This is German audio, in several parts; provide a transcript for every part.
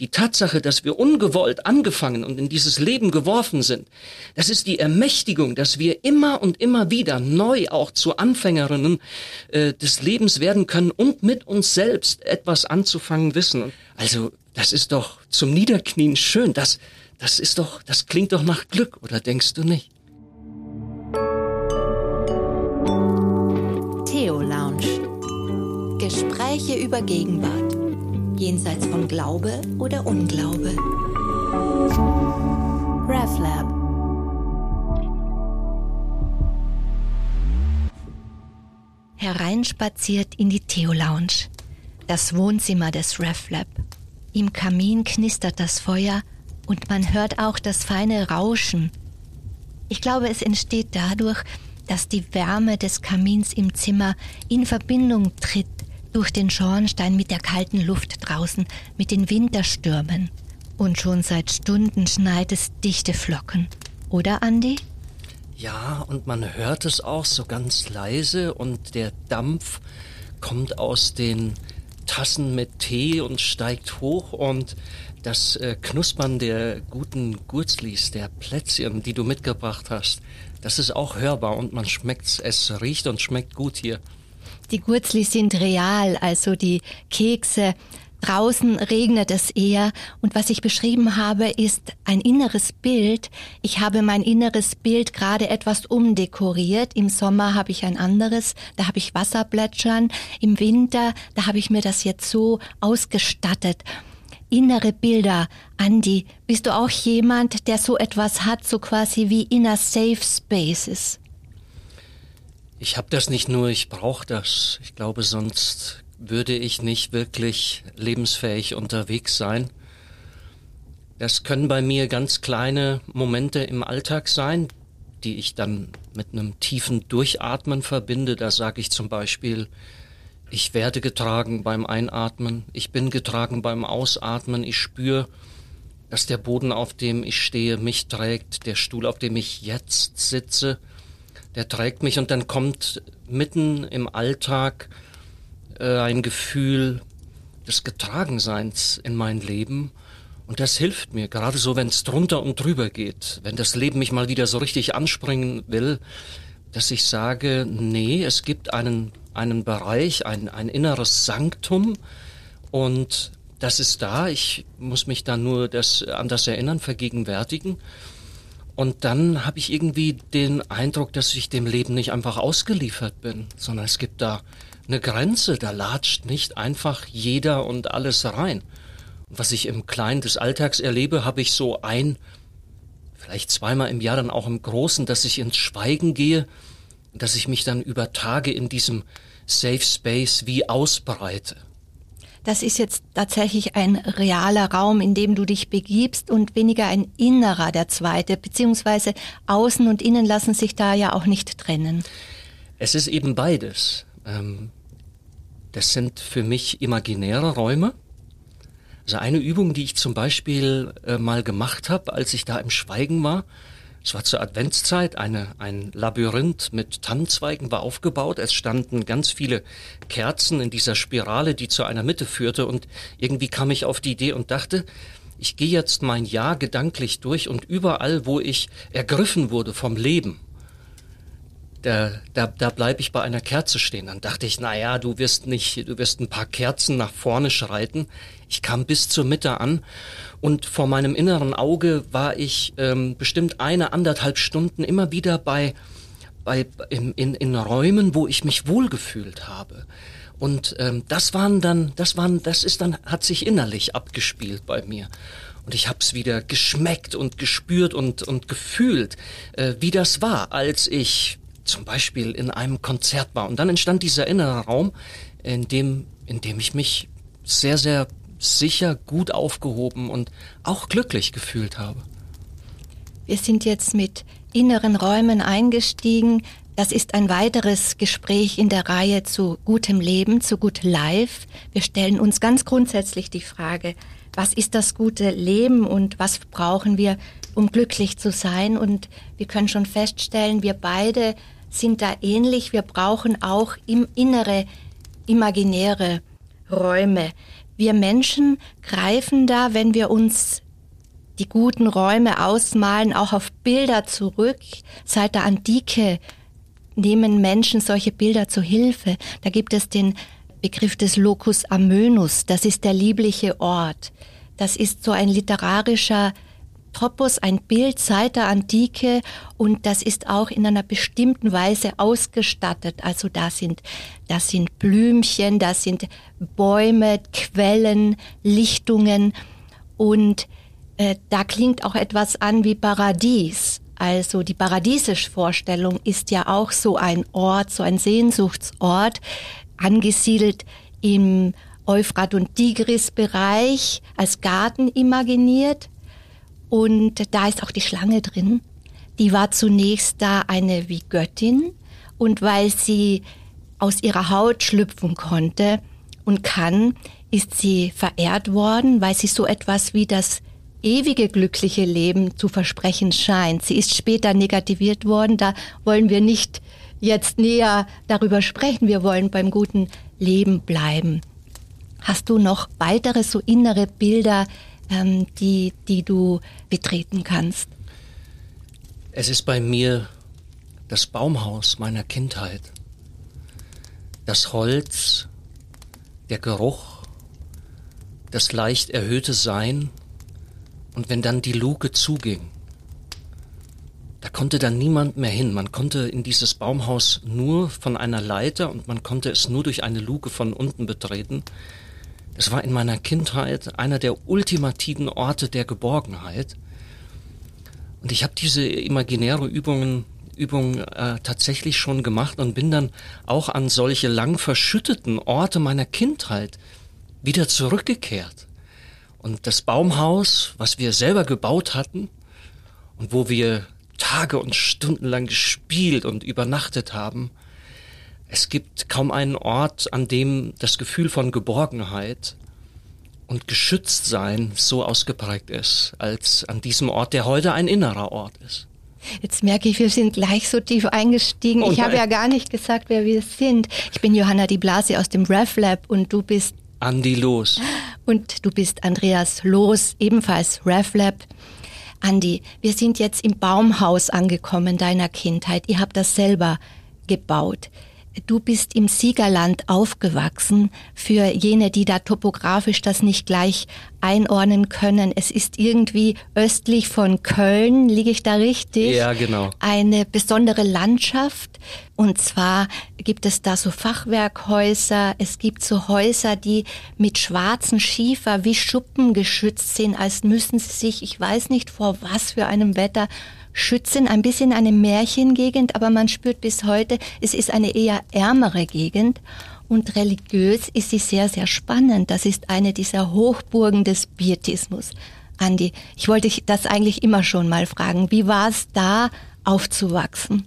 die Tatsache, dass wir ungewollt angefangen und in dieses Leben geworfen sind, das ist die Ermächtigung, dass wir immer und immer wieder neu auch zu Anfängerinnen äh, des Lebens werden können und mit uns selbst etwas anzufangen wissen. Also das ist doch zum Niederknien schön. Das, das ist doch, das klingt doch nach Glück, oder denkst du nicht? Theo Lounge. Gespräche über Gegenwart. Jenseits von Glaube oder Unglaube. RefLab. Hereinspaziert in die Theo Lounge. Das Wohnzimmer des RefLab. Im Kamin knistert das Feuer und man hört auch das feine Rauschen. Ich glaube, es entsteht dadurch, dass die Wärme des Kamins im Zimmer in Verbindung tritt durch den Schornstein mit der kalten Luft draußen, mit den Winterstürmen. Und schon seit Stunden schneit es dichte Flocken. Oder, Andi? Ja, und man hört es auch so ganz leise und der Dampf kommt aus den Tassen mit Tee und steigt hoch und das äh, Knuspern der guten Gurzlis, der Plätzchen, die du mitgebracht hast, das ist auch hörbar und man schmeckt's. Es riecht und schmeckt gut hier. Die Gurzlis sind real, also die Kekse. Draußen regnet es eher und was ich beschrieben habe, ist ein inneres Bild. Ich habe mein inneres Bild gerade etwas umdekoriert. Im Sommer habe ich ein anderes, da habe ich Wasserplätschern. Im Winter, da habe ich mir das jetzt so ausgestattet innere Bilder. Andi, bist du auch jemand, der so etwas hat, so quasi wie inner Safe Spaces? Ich habe das nicht nur, ich brauche das. Ich glaube, sonst würde ich nicht wirklich lebensfähig unterwegs sein. Das können bei mir ganz kleine Momente im Alltag sein, die ich dann mit einem tiefen Durchatmen verbinde. Da sage ich zum Beispiel, ich werde getragen beim Einatmen, ich bin getragen beim Ausatmen, ich spüre, dass der Boden, auf dem ich stehe, mich trägt, der Stuhl, auf dem ich jetzt sitze, der trägt mich und dann kommt mitten im Alltag äh, ein Gefühl des Getragenseins in mein Leben und das hilft mir, gerade so, wenn es drunter und drüber geht, wenn das Leben mich mal wieder so richtig anspringen will, dass ich sage, nee, es gibt einen einen Bereich, ein, ein inneres Sanktum und das ist da. Ich muss mich dann nur das, an das erinnern, vergegenwärtigen. Und dann habe ich irgendwie den Eindruck, dass ich dem Leben nicht einfach ausgeliefert bin, sondern es gibt da eine Grenze, da latscht nicht einfach jeder und alles rein. Und was ich im Kleinen des Alltags erlebe, habe ich so ein, vielleicht zweimal im Jahr dann auch im Großen, dass ich ins Schweigen gehe, dass ich mich dann über Tage in diesem Safe Space wie ausbreite. Das ist jetzt tatsächlich ein realer Raum, in dem du dich begibst und weniger ein innerer, der zweite, beziehungsweise außen und innen lassen sich da ja auch nicht trennen. Es ist eben beides. Ähm, das sind für mich imaginäre Räume. Also eine Übung, die ich zum Beispiel äh, mal gemacht habe, als ich da im Schweigen war, es war zur Adventszeit, eine, ein Labyrinth mit Tannenzweigen war aufgebaut. Es standen ganz viele Kerzen in dieser Spirale, die zu einer Mitte führte. Und irgendwie kam ich auf die Idee und dachte, ich gehe jetzt mein Jahr gedanklich durch und überall, wo ich ergriffen wurde vom Leben, da, da, da bleibe ich bei einer Kerze stehen. Dann dachte ich, na ja, du wirst nicht, du wirst ein paar Kerzen nach vorne schreiten. Ich kam bis zur Mitte an und vor meinem inneren Auge war ich ähm, bestimmt eine, anderthalb Stunden immer wieder bei, bei in, in, in Räumen, wo ich mich wohlgefühlt habe. Und ähm, das waren dann, das waren, das ist dann, hat sich innerlich abgespielt bei mir. Und ich hab's wieder geschmeckt und gespürt und, und gefühlt, äh, wie das war, als ich zum Beispiel in einem Konzert war. Und dann entstand dieser innere Raum, in dem, in dem ich mich sehr, sehr sicher, gut aufgehoben und auch glücklich gefühlt habe. Wir sind jetzt mit inneren Räumen eingestiegen. Das ist ein weiteres Gespräch in der Reihe zu gutem Leben, zu gut Life. Wir stellen uns ganz grundsätzlich die Frage, was ist das gute Leben und was brauchen wir, um glücklich zu sein? Und wir können schon feststellen, wir beide sind da ähnlich. Wir brauchen auch im innere, imaginäre Räume. Wir Menschen greifen da, wenn wir uns die guten Räume ausmalen, auch auf Bilder zurück. Seit der Antike nehmen Menschen solche Bilder zu Hilfe. Da gibt es den Begriff des Locus amönus, das ist der liebliche Ort. Das ist so ein literarischer Topos, ein Bild seit der Antike und das ist auch in einer bestimmten Weise ausgestattet. Also da sind, da sind Blümchen, da sind Bäume, Quellen, Lichtungen und äh, da klingt auch etwas an wie Paradies. Also die paradiesische Vorstellung ist ja auch so ein Ort, so ein Sehnsuchtsort, angesiedelt im Euphrat- und Tigris-Bereich als Garten imaginiert. Und da ist auch die Schlange drin. Die war zunächst da eine wie Göttin. Und weil sie aus ihrer Haut schlüpfen konnte und kann, ist sie verehrt worden, weil sie so etwas wie das ewige glückliche Leben zu versprechen scheint. Sie ist später negativiert worden. Da wollen wir nicht jetzt näher darüber sprechen. Wir wollen beim guten Leben bleiben. Hast du noch weitere so innere Bilder, ähm, die, die du betreten kannst? Es ist bei mir das Baumhaus meiner Kindheit. Das Holz, der Geruch, das leicht erhöhte Sein und wenn dann die Luke zuging, da konnte dann niemand mehr hin. Man konnte in dieses Baumhaus nur von einer Leiter und man konnte es nur durch eine Luke von unten betreten. Es war in meiner Kindheit einer der ultimativen Orte der Geborgenheit. Und ich habe diese imaginäre Übungen Übung äh, tatsächlich schon gemacht und bin dann auch an solche lang verschütteten Orte meiner Kindheit wieder zurückgekehrt. Und das Baumhaus, was wir selber gebaut hatten und wo wir Tage und Stunden lang gespielt und übernachtet haben, es gibt kaum einen Ort, an dem das Gefühl von Geborgenheit und Geschütztsein so ausgeprägt ist, als an diesem Ort, der heute ein innerer Ort ist. Jetzt merke ich, wir sind gleich so tief eingestiegen. Oh ich habe ja gar nicht gesagt, wer wir sind. Ich bin Johanna Di Blasi aus dem RefLab und du bist Andi Los. Und du bist Andreas Los, ebenfalls RefLab. Andi, wir sind jetzt im Baumhaus angekommen deiner Kindheit. Ihr habt das selber gebaut. Du bist im Siegerland aufgewachsen. Für jene, die da topografisch das nicht gleich einordnen können, es ist irgendwie östlich von Köln, liege ich da richtig? Ja, genau. Eine besondere Landschaft. Und zwar gibt es da so Fachwerkhäuser. Es gibt so Häuser, die mit schwarzen Schiefer wie Schuppen geschützt sind, als müssen sie sich, ich weiß nicht vor was für einem Wetter, schützen, ein bisschen eine Märchengegend, aber man spürt bis heute, es ist eine eher ärmere Gegend. Und religiös ist sie sehr, sehr spannend. Das ist eine dieser Hochburgen des Pietismus. Andi, ich wollte dich das eigentlich immer schon mal fragen. Wie war es da aufzuwachsen?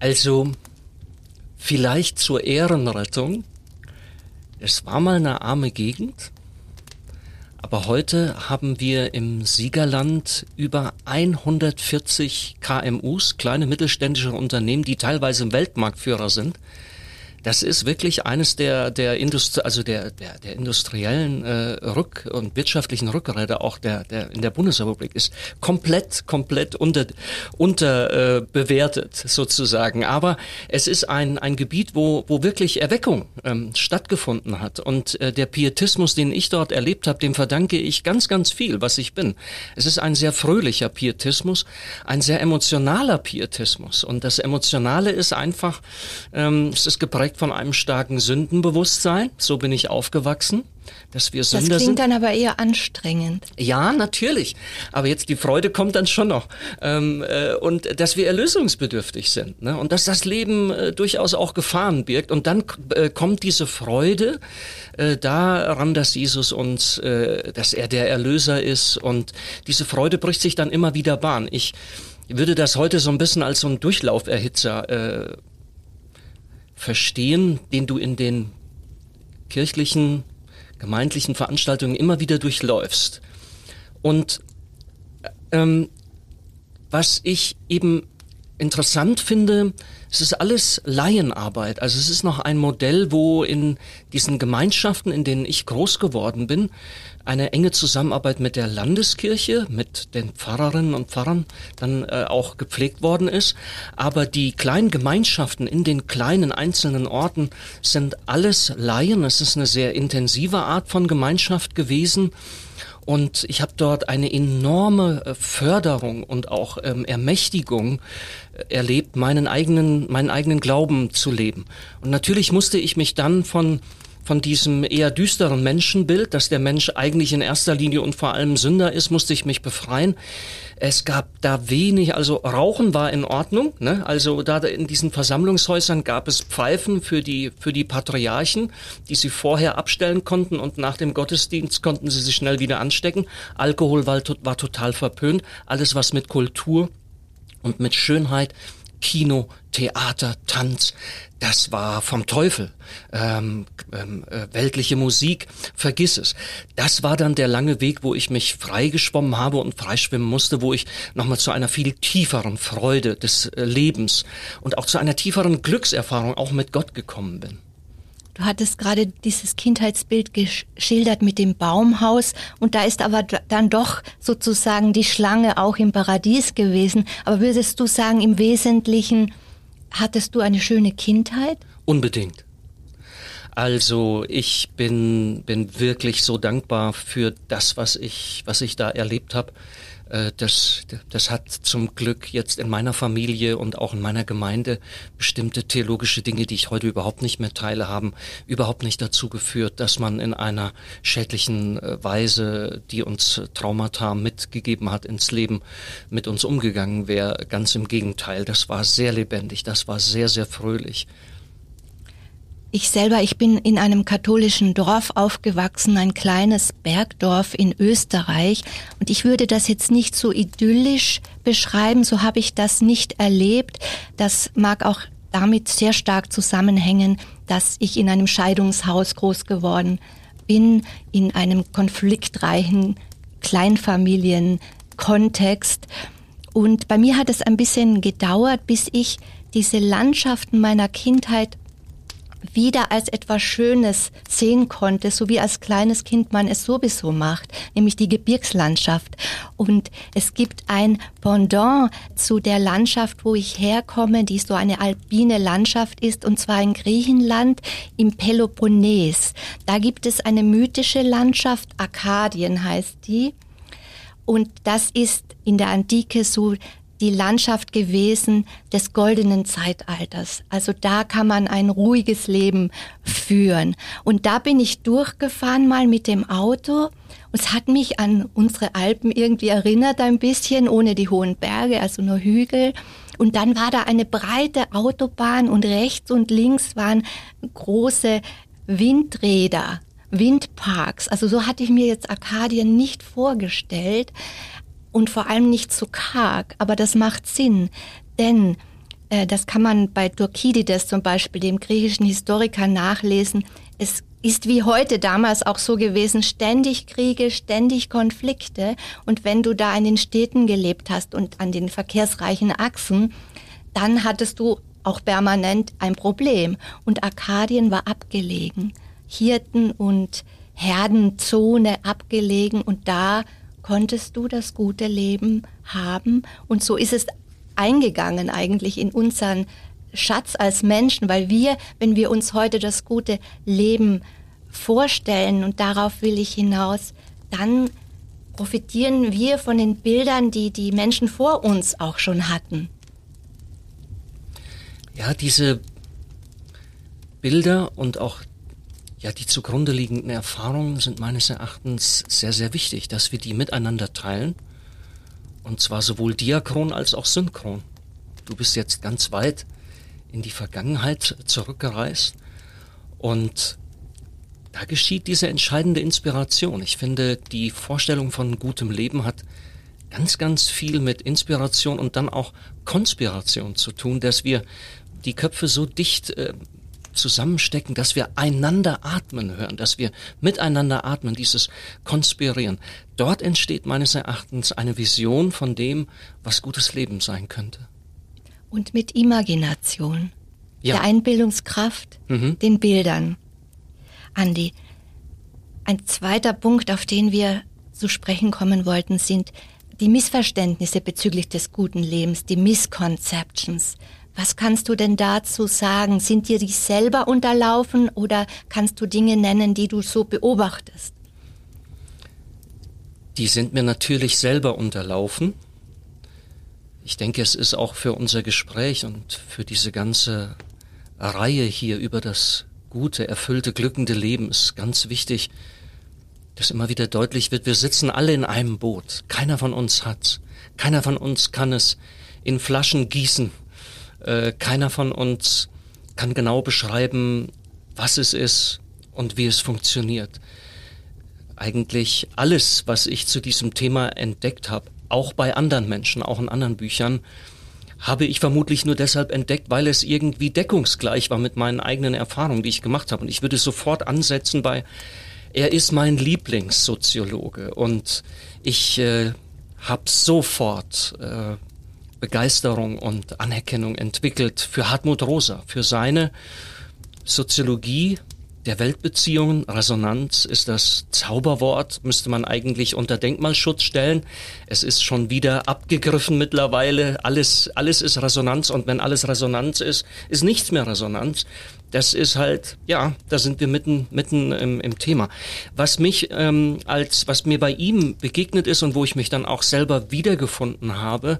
Also, vielleicht zur Ehrenrettung. Es war mal eine arme Gegend. Aber heute haben wir im Siegerland über 140 KMUs, kleine mittelständische Unternehmen, die teilweise Weltmarktführer sind. Das ist wirklich eines der der Industrie, also der der, der industriellen äh, Rück- und wirtschaftlichen Rückräder auch der der in der Bundesrepublik ist komplett komplett unter unter äh, bewertet sozusagen. Aber es ist ein ein Gebiet, wo wo wirklich Erweckung ähm, stattgefunden hat und äh, der Pietismus, den ich dort erlebt habe, dem verdanke ich ganz ganz viel, was ich bin. Es ist ein sehr fröhlicher Pietismus, ein sehr emotionaler Pietismus und das Emotionale ist einfach, ähm, es ist geprägt geprägt von einem starken Sündenbewusstsein. So bin ich aufgewachsen, dass wir Sünder sind. Das klingt sind. dann aber eher anstrengend. Ja, natürlich. Aber jetzt die Freude kommt dann schon noch. Ähm, äh, und dass wir erlösungsbedürftig sind. Ne? Und dass das Leben äh, durchaus auch Gefahren birgt. Und dann äh, kommt diese Freude äh, daran, dass Jesus uns, äh, dass er der Erlöser ist. Und diese Freude bricht sich dann immer wieder Bahn. Ich würde das heute so ein bisschen als so ein Durchlauferhitzer äh, verstehen, den du in den kirchlichen, gemeindlichen Veranstaltungen immer wieder durchläufst. Und ähm, was ich eben interessant finde, es ist alles Laienarbeit. Also es ist noch ein Modell, wo in diesen Gemeinschaften, in denen ich groß geworden bin, eine enge Zusammenarbeit mit der Landeskirche, mit den Pfarrerinnen und Pfarrern dann äh, auch gepflegt worden ist. Aber die kleinen Gemeinschaften in den kleinen einzelnen Orten sind alles Laien. Es ist eine sehr intensive Art von Gemeinschaft gewesen. Und ich habe dort eine enorme äh, Förderung und auch ähm, Ermächtigung äh, erlebt, meinen eigenen, meinen eigenen Glauben zu leben. Und natürlich musste ich mich dann von von diesem eher düsteren Menschenbild, dass der Mensch eigentlich in erster Linie und vor allem Sünder ist, musste ich mich befreien. Es gab da wenig, also Rauchen war in Ordnung, ne? also da in diesen Versammlungshäusern gab es Pfeifen für die, für die Patriarchen, die sie vorher abstellen konnten und nach dem Gottesdienst konnten sie sich schnell wieder anstecken. Alkohol war, war total verpönt. Alles was mit Kultur und mit Schönheit Kino, Theater, Tanz, das war vom Teufel. Ähm, ähm, äh, weltliche Musik, vergiss es. Das war dann der lange Weg, wo ich mich freigeschwommen habe und freischwimmen musste, wo ich nochmal zu einer viel tieferen Freude des äh, Lebens und auch zu einer tieferen Glückserfahrung auch mit Gott gekommen bin. Du hattest gerade dieses Kindheitsbild geschildert mit dem Baumhaus und da ist aber dann doch sozusagen die Schlange auch im Paradies gewesen. Aber würdest du sagen, im Wesentlichen hattest du eine schöne Kindheit? Unbedingt. Also ich bin, bin wirklich so dankbar für das, was ich, was ich da erlebt habe. Äh, das, das hat zum Glück jetzt in meiner Familie und auch in meiner Gemeinde bestimmte theologische Dinge, die ich heute überhaupt nicht mehr teile, haben überhaupt nicht dazu geführt, dass man in einer schädlichen äh, Weise, die uns Traumata mitgegeben hat, ins Leben mit uns umgegangen wäre. Ganz im Gegenteil, das war sehr lebendig, das war sehr, sehr fröhlich. Ich selber, ich bin in einem katholischen Dorf aufgewachsen, ein kleines Bergdorf in Österreich. Und ich würde das jetzt nicht so idyllisch beschreiben, so habe ich das nicht erlebt. Das mag auch damit sehr stark zusammenhängen, dass ich in einem Scheidungshaus groß geworden bin, in einem konfliktreichen Kleinfamilienkontext. Und bei mir hat es ein bisschen gedauert, bis ich diese Landschaften meiner Kindheit wieder als etwas Schönes sehen konnte, so wie als kleines Kind man es sowieso macht, nämlich die Gebirgslandschaft. Und es gibt ein Pendant zu der Landschaft, wo ich herkomme, die so eine alpine Landschaft ist, und zwar in Griechenland im Peloponnes. Da gibt es eine mythische Landschaft, Arkadien heißt die. Und das ist in der Antike so die Landschaft gewesen des goldenen Zeitalters. Also da kann man ein ruhiges Leben führen. Und da bin ich durchgefahren mal mit dem Auto. Es hat mich an unsere Alpen irgendwie erinnert ein bisschen, ohne die hohen Berge, also nur Hügel. Und dann war da eine breite Autobahn und rechts und links waren große Windräder, Windparks. Also so hatte ich mir jetzt Arkadien nicht vorgestellt und vor allem nicht zu karg. Aber das macht Sinn, denn äh, das kann man bei Thukydides zum Beispiel, dem griechischen Historiker, nachlesen. Es ist wie heute damals auch so gewesen, ständig Kriege, ständig Konflikte. Und wenn du da in den Städten gelebt hast und an den verkehrsreichen Achsen, dann hattest du auch permanent ein Problem. Und Arkadien war abgelegen. Hirten und Herdenzone abgelegen und da konntest du das gute Leben haben. Und so ist es eingegangen eigentlich in unseren Schatz als Menschen, weil wir, wenn wir uns heute das gute Leben vorstellen, und darauf will ich hinaus, dann profitieren wir von den Bildern, die die Menschen vor uns auch schon hatten. Ja, diese Bilder und auch ja, die zugrunde liegenden Erfahrungen sind meines Erachtens sehr, sehr wichtig, dass wir die miteinander teilen. Und zwar sowohl diachron als auch synchron. Du bist jetzt ganz weit in die Vergangenheit zurückgereist und da geschieht diese entscheidende Inspiration. Ich finde, die Vorstellung von gutem Leben hat ganz, ganz viel mit Inspiration und dann auch Konspiration zu tun, dass wir die Köpfe so dicht äh, zusammenstecken, dass wir einander atmen hören, dass wir miteinander atmen, dieses Konspirieren. Dort entsteht meines Erachtens eine Vision von dem, was gutes Leben sein könnte. und mit Imagination, ja. der Einbildungskraft, mhm. den Bildern. Andi, ein zweiter Punkt, auf den wir zu sprechen kommen wollten, sind die Missverständnisse bezüglich des guten Lebens, die Misconceptions. Was kannst du denn dazu sagen? Sind dir die selber unterlaufen oder kannst du Dinge nennen, die du so beobachtest? Die sind mir natürlich selber unterlaufen. Ich denke, es ist auch für unser Gespräch und für diese ganze Reihe hier über das gute, erfüllte, glückende Leben ist ganz wichtig, dass immer wieder deutlich wird, wir sitzen alle in einem Boot. Keiner von uns hat's. Keiner von uns kann es in Flaschen gießen äh, keiner von uns kann genau beschreiben, was es ist und wie es funktioniert. Eigentlich alles, was ich zu diesem Thema entdeckt habe, auch bei anderen Menschen, auch in anderen Büchern, habe ich vermutlich nur deshalb entdeckt, weil es irgendwie deckungsgleich war mit meinen eigenen Erfahrungen, die ich gemacht habe. Und ich würde sofort ansetzen bei, er ist mein Lieblingssoziologe und ich äh, habe sofort äh, Begeisterung und Anerkennung entwickelt für Hartmut Rosa, für seine Soziologie der Weltbeziehungen. Resonanz ist das Zauberwort, müsste man eigentlich unter Denkmalschutz stellen. Es ist schon wieder abgegriffen mittlerweile. Alles, alles ist Resonanz und wenn alles Resonanz ist, ist nichts mehr Resonanz das ist halt, ja, da sind wir mitten, mitten im, im Thema. Was mich ähm, als, was mir bei ihm begegnet ist und wo ich mich dann auch selber wiedergefunden habe,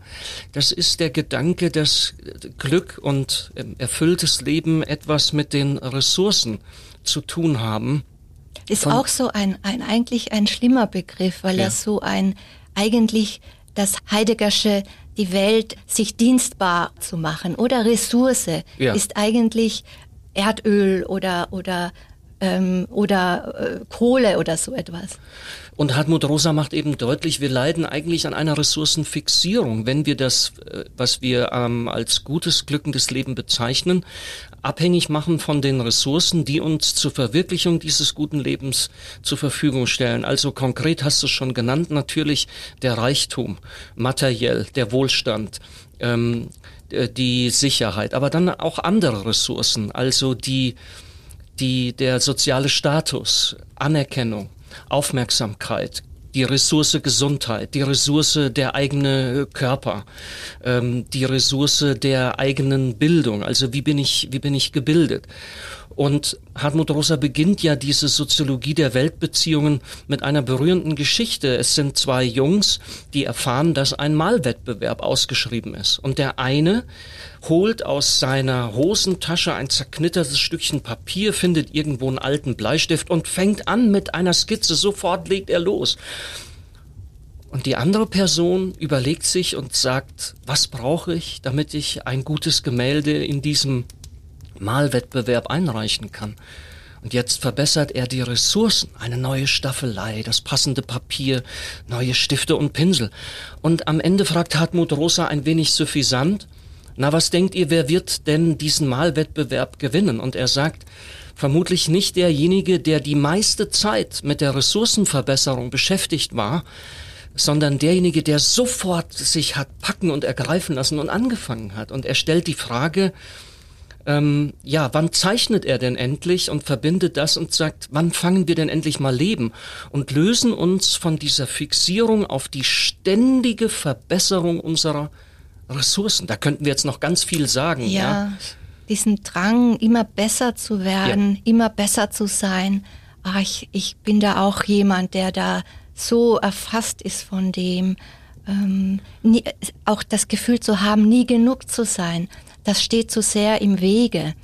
das ist der Gedanke, dass Glück und ähm, erfülltes Leben etwas mit den Ressourcen zu tun haben. Ist Von, auch so ein, ein eigentlich ein schlimmer Begriff, weil ja. er so ein eigentlich das Heideggersche die Welt sich dienstbar zu machen oder Ressource ja. ist eigentlich Erdöl oder oder ähm, oder äh, Kohle oder so etwas. Und Hartmut Rosa macht eben deutlich, wir leiden eigentlich an einer Ressourcenfixierung, wenn wir das, äh, was wir ähm, als gutes, glückendes Leben bezeichnen, abhängig machen von den Ressourcen, die uns zur Verwirklichung dieses guten Lebens zur Verfügung stellen. Also konkret hast du schon genannt, natürlich der Reichtum, materiell, der Wohlstand, ähm, äh, die Sicherheit, aber dann auch andere Ressourcen, also die, die, der soziale Status, Anerkennung, Aufmerksamkeit, die Ressource Gesundheit, die Ressource der eigene Körper, ähm, die Ressource der eigenen Bildung. Also wie bin ich, wie bin ich gebildet? Und Hartmut Rosa beginnt ja diese Soziologie der Weltbeziehungen mit einer berührenden Geschichte. Es sind zwei Jungs, die erfahren, dass ein Malwettbewerb ausgeschrieben ist. Und der eine holt aus seiner Hosentasche ein zerknittertes Stückchen Papier, findet irgendwo einen alten Bleistift und fängt an mit einer Skizze. Sofort legt er los. Und die andere Person überlegt sich und sagt, was brauche ich, damit ich ein gutes Gemälde in diesem Malwettbewerb einreichen kann. Und jetzt verbessert er die Ressourcen, eine neue Staffelei, das passende Papier, neue Stifte und Pinsel. Und am Ende fragt Hartmut Rosa ein wenig suffisant, na, was denkt ihr, wer wird denn diesen Malwettbewerb gewinnen? Und er sagt, vermutlich nicht derjenige, der die meiste Zeit mit der Ressourcenverbesserung beschäftigt war, sondern derjenige, der sofort sich hat packen und ergreifen lassen und angefangen hat. Und er stellt die Frage, ähm, ja, wann zeichnet er denn endlich und verbindet das und sagt, wann fangen wir denn endlich mal leben und lösen uns von dieser Fixierung auf die ständige Verbesserung unserer Ressourcen. Da könnten wir jetzt noch ganz viel sagen. Ja, ja? diesen Drang, immer besser zu werden, ja. immer besser zu sein. Ach, ich, ich bin da auch jemand, der da so erfasst ist von dem, ähm, nie, auch das Gefühl zu haben, nie genug zu sein das steht so sehr im Wege.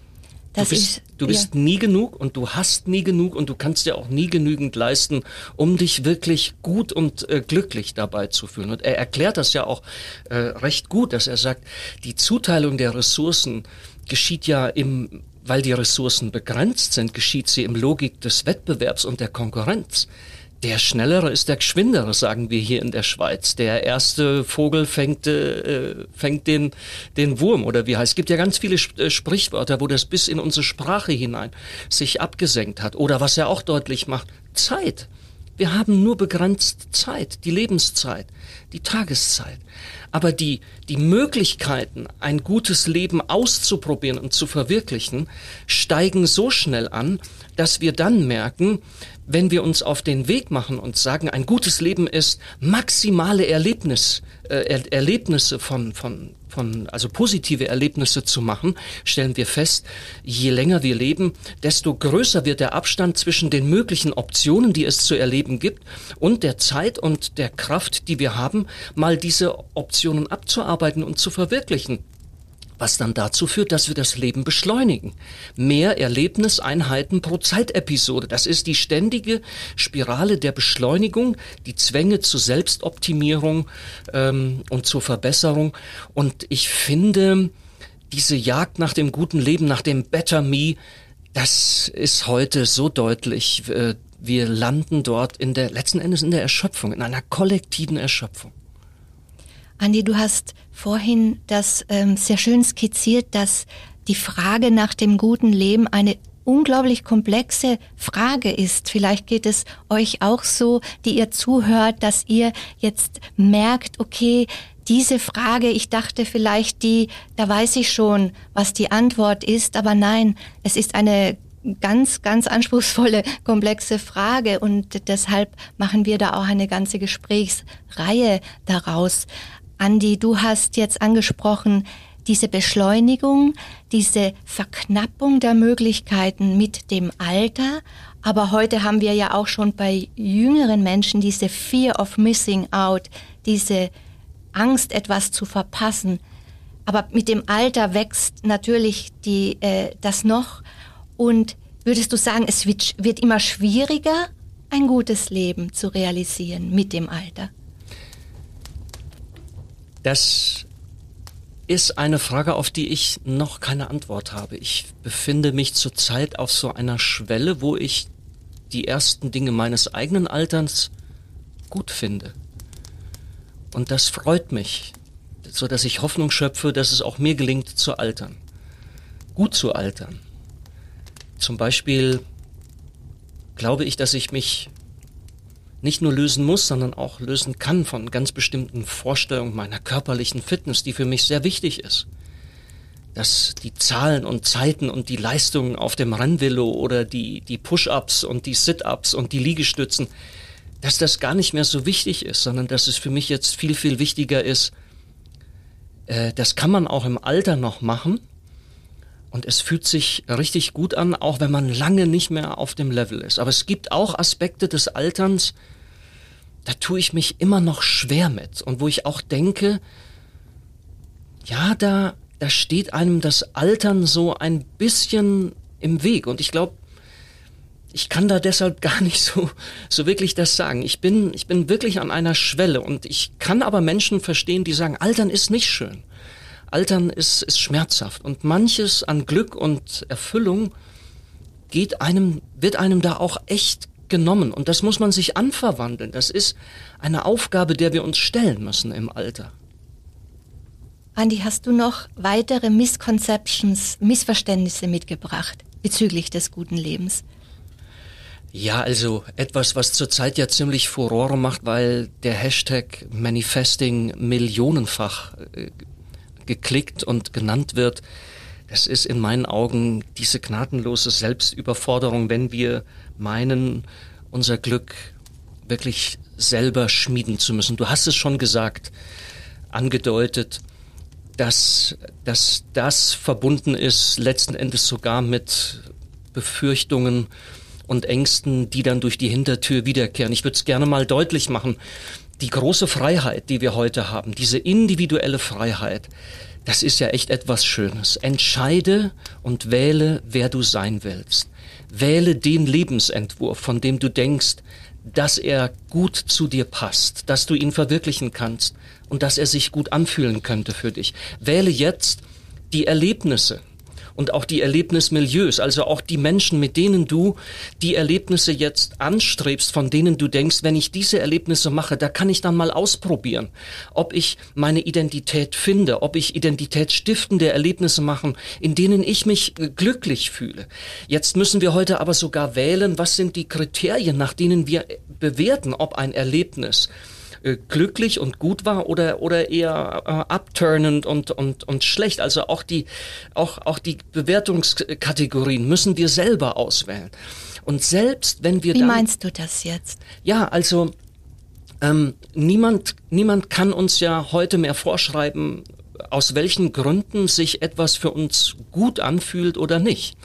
Das du bist, ist, du bist ja. nie genug und du hast nie genug und du kannst dir auch nie genügend leisten, um dich wirklich gut und äh, glücklich dabei zu fühlen. Und er erklärt das ja auch äh, recht gut, dass er sagt, die Zuteilung der Ressourcen geschieht ja im weil die Ressourcen begrenzt sind, geschieht sie im Logik des Wettbewerbs und der Konkurrenz. Der Schnellere ist der Geschwindere, sagen wir hier in der Schweiz. Der erste Vogel fängt, äh, fängt den, den Wurm oder wie heißt. Es gibt ja ganz viele äh, Sprichwörter, wo das bis in unsere Sprache hinein sich abgesenkt hat. Oder was er auch deutlich macht, Zeit. Wir haben nur begrenzt Zeit, die Lebenszeit, die Tageszeit. Aber die, die Möglichkeiten, ein gutes Leben auszuprobieren und zu verwirklichen, steigen so schnell an, dass wir dann merken, wenn wir uns auf den Weg machen und sagen, ein gutes Leben ist maximale Erlebnis, äh, er Erlebnisse von, von, von, also positive Erlebnisse zu machen, stellen wir fest, je länger wir leben, desto größer wird der Abstand zwischen den möglichen Optionen, die es zu erleben gibt, und der Zeit und der Kraft, die wir haben, mal diese Optionen abzuarbeiten und zu verwirklichen was dann dazu führt, dass wir das Leben beschleunigen. Mehr Erlebniseinheiten pro Zeitepisode. Das ist die ständige Spirale der Beschleunigung, die Zwänge zur Selbstoptimierung ähm, und zur Verbesserung. Und ich finde, diese Jagd nach dem guten Leben, nach dem Better Me, das ist heute so deutlich. Wir landen dort in der letzten Endes in der Erschöpfung, in einer kollektiven Erschöpfung. Andi, du hast vorhin das ähm, sehr schön skizziert, dass die Frage nach dem guten Leben eine unglaublich komplexe Frage ist. Vielleicht geht es euch auch so, die ihr zuhört, dass ihr jetzt merkt, okay, diese Frage, ich dachte vielleicht die, da weiß ich schon, was die Antwort ist, aber nein, es ist eine ganz, ganz anspruchsvolle, komplexe Frage und deshalb machen wir da auch eine ganze Gesprächsreihe daraus. Andi, du hast jetzt angesprochen, diese Beschleunigung, diese Verknappung der Möglichkeiten mit dem Alter. Aber heute haben wir ja auch schon bei jüngeren Menschen diese Fear of Missing Out, diese Angst, etwas zu verpassen. Aber mit dem Alter wächst natürlich die, äh, das noch. Und würdest du sagen, es wird, wird immer schwieriger, ein gutes Leben zu realisieren mit dem Alter? Das ist eine Frage, auf die ich noch keine Antwort habe. Ich befinde mich zurzeit auf so einer Schwelle, wo ich die ersten Dinge meines eigenen Alterns gut finde. Und das freut mich, so dass ich Hoffnung schöpfe, dass es auch mir gelingt zu altern. Gut zu altern. Zum Beispiel glaube ich, dass ich mich nicht nur lösen muss, sondern auch lösen kann von ganz bestimmten Vorstellungen meiner körperlichen Fitness, die für mich sehr wichtig ist. Dass die Zahlen und Zeiten und die Leistungen auf dem Rennvelo oder die, die Push-ups und die Sit-ups und die Liegestützen, dass das gar nicht mehr so wichtig ist, sondern dass es für mich jetzt viel, viel wichtiger ist, äh, das kann man auch im Alter noch machen, und es fühlt sich richtig gut an, auch wenn man lange nicht mehr auf dem Level ist. Aber es gibt auch Aspekte des Alterns, da tue ich mich immer noch schwer mit. Und wo ich auch denke, ja, da, da steht einem das Altern so ein bisschen im Weg. Und ich glaube, ich kann da deshalb gar nicht so, so wirklich das sagen. Ich bin, ich bin wirklich an einer Schwelle und ich kann aber Menschen verstehen, die sagen, Altern ist nicht schön. Altern ist, ist schmerzhaft und manches an Glück und Erfüllung geht einem, wird einem da auch echt genommen und das muss man sich anverwandeln. Das ist eine Aufgabe, der wir uns stellen müssen im Alter. Andi, hast du noch weitere Misconceptions, Missverständnisse mitgebracht bezüglich des guten Lebens? Ja, also etwas, was zurzeit ja ziemlich Furore macht, weil der Hashtag Manifesting millionenfach äh, geklickt und genannt wird, das ist in meinen Augen diese gnadenlose Selbstüberforderung, wenn wir meinen, unser Glück wirklich selber schmieden zu müssen. Du hast es schon gesagt, angedeutet, dass, dass das verbunden ist letzten Endes sogar mit Befürchtungen und Ängsten, die dann durch die Hintertür wiederkehren. Ich würde es gerne mal deutlich machen die große Freiheit, die wir heute haben, diese individuelle Freiheit, das ist ja echt etwas Schönes. Entscheide und wähle, wer du sein willst. Wähle den Lebensentwurf, von dem du denkst, dass er gut zu dir passt, dass du ihn verwirklichen kannst und dass er sich gut anfühlen könnte für dich. Wähle jetzt die Erlebnisse und auch die Erlebnismilieus, also auch die Menschen, mit denen du die Erlebnisse jetzt anstrebst, von denen du denkst, wenn ich diese Erlebnisse mache, da kann ich dann mal ausprobieren, ob ich meine Identität finde, ob ich identitätsstiftende Erlebnisse machen, in denen ich mich äh, glücklich fühle. Jetzt müssen wir heute aber sogar wählen, was sind die Kriterien, nach denen wir bewerten, ob ein Erlebnis äh, glücklich und gut war oder oder eher äh, upturnend und und und schlecht. Also auch die auch auch die Bewertungskategorien müssen wir selber auswählen. Und selbst wenn wir Wie dann, meinst du das jetzt? Ja, also ähm, niemand niemand kann uns ja heute mehr vorschreiben, aus welchen Gründen sich etwas für uns gut anfühlt oder nicht.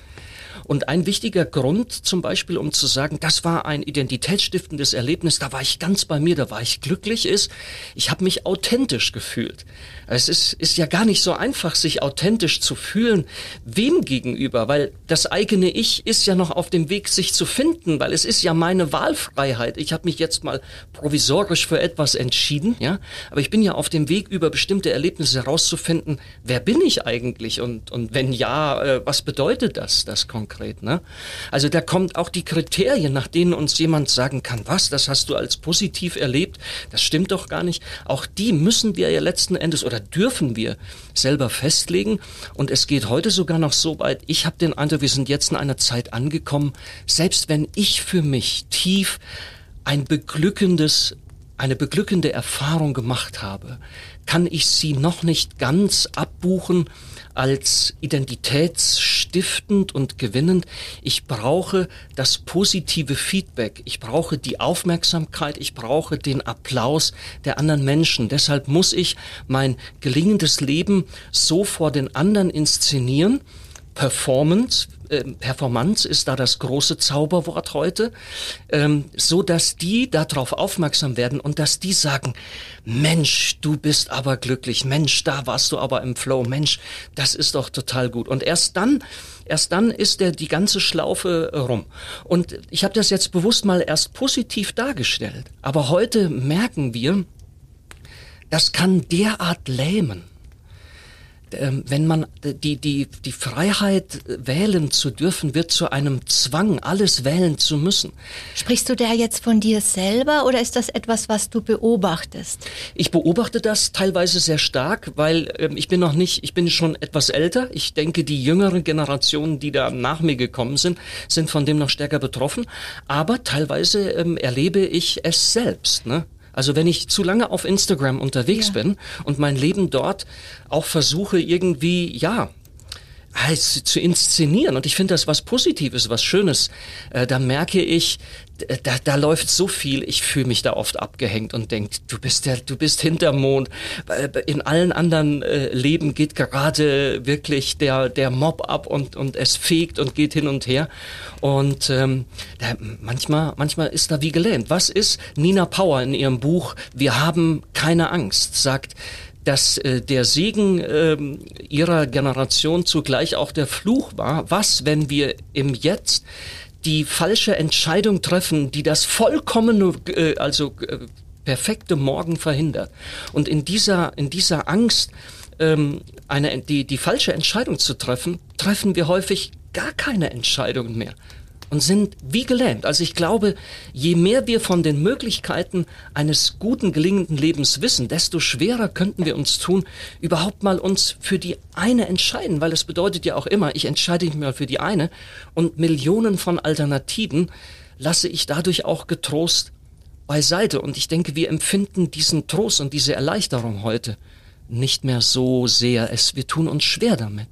Und ein wichtiger Grund zum Beispiel, um zu sagen, das war ein identitätsstiftendes Erlebnis, da war ich ganz bei mir, da war ich glücklich, ist, ich habe mich authentisch gefühlt. Es ist, ist ja gar nicht so einfach, sich authentisch zu fühlen, wem gegenüber, weil das eigene Ich ist ja noch auf dem Weg, sich zu finden, weil es ist ja meine Wahlfreiheit. Ich habe mich jetzt mal provisorisch für etwas entschieden, ja, aber ich bin ja auf dem Weg, über bestimmte Erlebnisse herauszufinden, wer bin ich eigentlich und, und wenn ja, äh, was bedeutet das, das konkret, ne? Also da kommt auch die Kriterien, nach denen uns jemand sagen kann, was, das hast du als positiv erlebt, das stimmt doch gar nicht. Auch die müssen wir ja letzten Endes oder dürfen wir selber festlegen. Und es geht heute sogar noch so weit, ich habe den Eindruck, wir sind jetzt in einer Zeit angekommen, selbst wenn ich für mich tief ein beglückendes eine beglückende Erfahrung gemacht habe, kann ich sie noch nicht ganz abbuchen als identitätsstiftend und gewinnend. Ich brauche das positive Feedback. Ich brauche die Aufmerksamkeit. Ich brauche den Applaus der anderen Menschen. Deshalb muss ich mein gelingendes Leben so vor den anderen inszenieren. Performance, ähm, Performance ist da das große Zauberwort heute, ähm, so dass die darauf aufmerksam werden und dass die sagen, Mensch, du bist aber glücklich, Mensch, da warst du aber im Flow, Mensch, das ist doch total gut. Und erst dann, erst dann ist der die ganze Schlaufe rum. Und ich habe das jetzt bewusst mal erst positiv dargestellt, aber heute merken wir, das kann derart lähmen. ähm, wenn man die, die, die Freiheit äh, wählen zu dürfen, wird zu einem Zwang, alles wählen zu müssen. Sprichst du da jetzt von dir selber oder ist das etwas, was du beobachtest? Ich beobachte das teilweise sehr stark, weil ähm, ich bin noch nicht, ich bin schon etwas älter. Ich denke, die jüngeren Generationen, die da nach mir gekommen sind, sind von dem noch stärker betroffen. Aber teilweise ähm, erlebe ich es selbst. Ne? Also wenn ich zu lange auf Instagram unterwegs ja. bin und mein Leben dort auch versuche irgendwie, ja, zu inszenieren. Und ich finde das was Positives, was Schönes. Äh, da merke ich, da, da läuft so viel, ich fühle mich da oft abgehängt und denke, du bist der, du bist hinterm Mond. In allen anderen äh, Leben geht gerade wirklich der, der Mob ab und, und es fegt und geht hin und her. Und ähm, manchmal, manchmal ist da wie gelähmt. Was ist Nina Power in ihrem Buch Wir haben keine Angst, sagt, dass äh, der Segen äh, ihrer Generation zugleich auch der Fluch war. Was, wenn wir im Jetzt die falsche Entscheidung treffen, die das vollkommene, äh, also äh, perfekte Morgen verhindert. Und in dieser, in dieser Angst, ähm, eine, die, die falsche Entscheidung zu treffen, treffen wir häufig gar keine Entscheidungen mehr und sind wie gelähmt. Also ich glaube, je mehr wir von den Möglichkeiten eines guten, gelingenden Lebens wissen, desto schwerer könnten wir uns tun, überhaupt mal uns für die eine entscheiden, weil es bedeutet ja auch immer, ich entscheide mich mal für die eine und Millionen von Alternativen lasse ich dadurch auch getrost beiseite. Und ich denke, wir empfinden diesen Trost und diese Erleichterung heute nicht mehr so sehr. Es, wir tun uns schwer damit.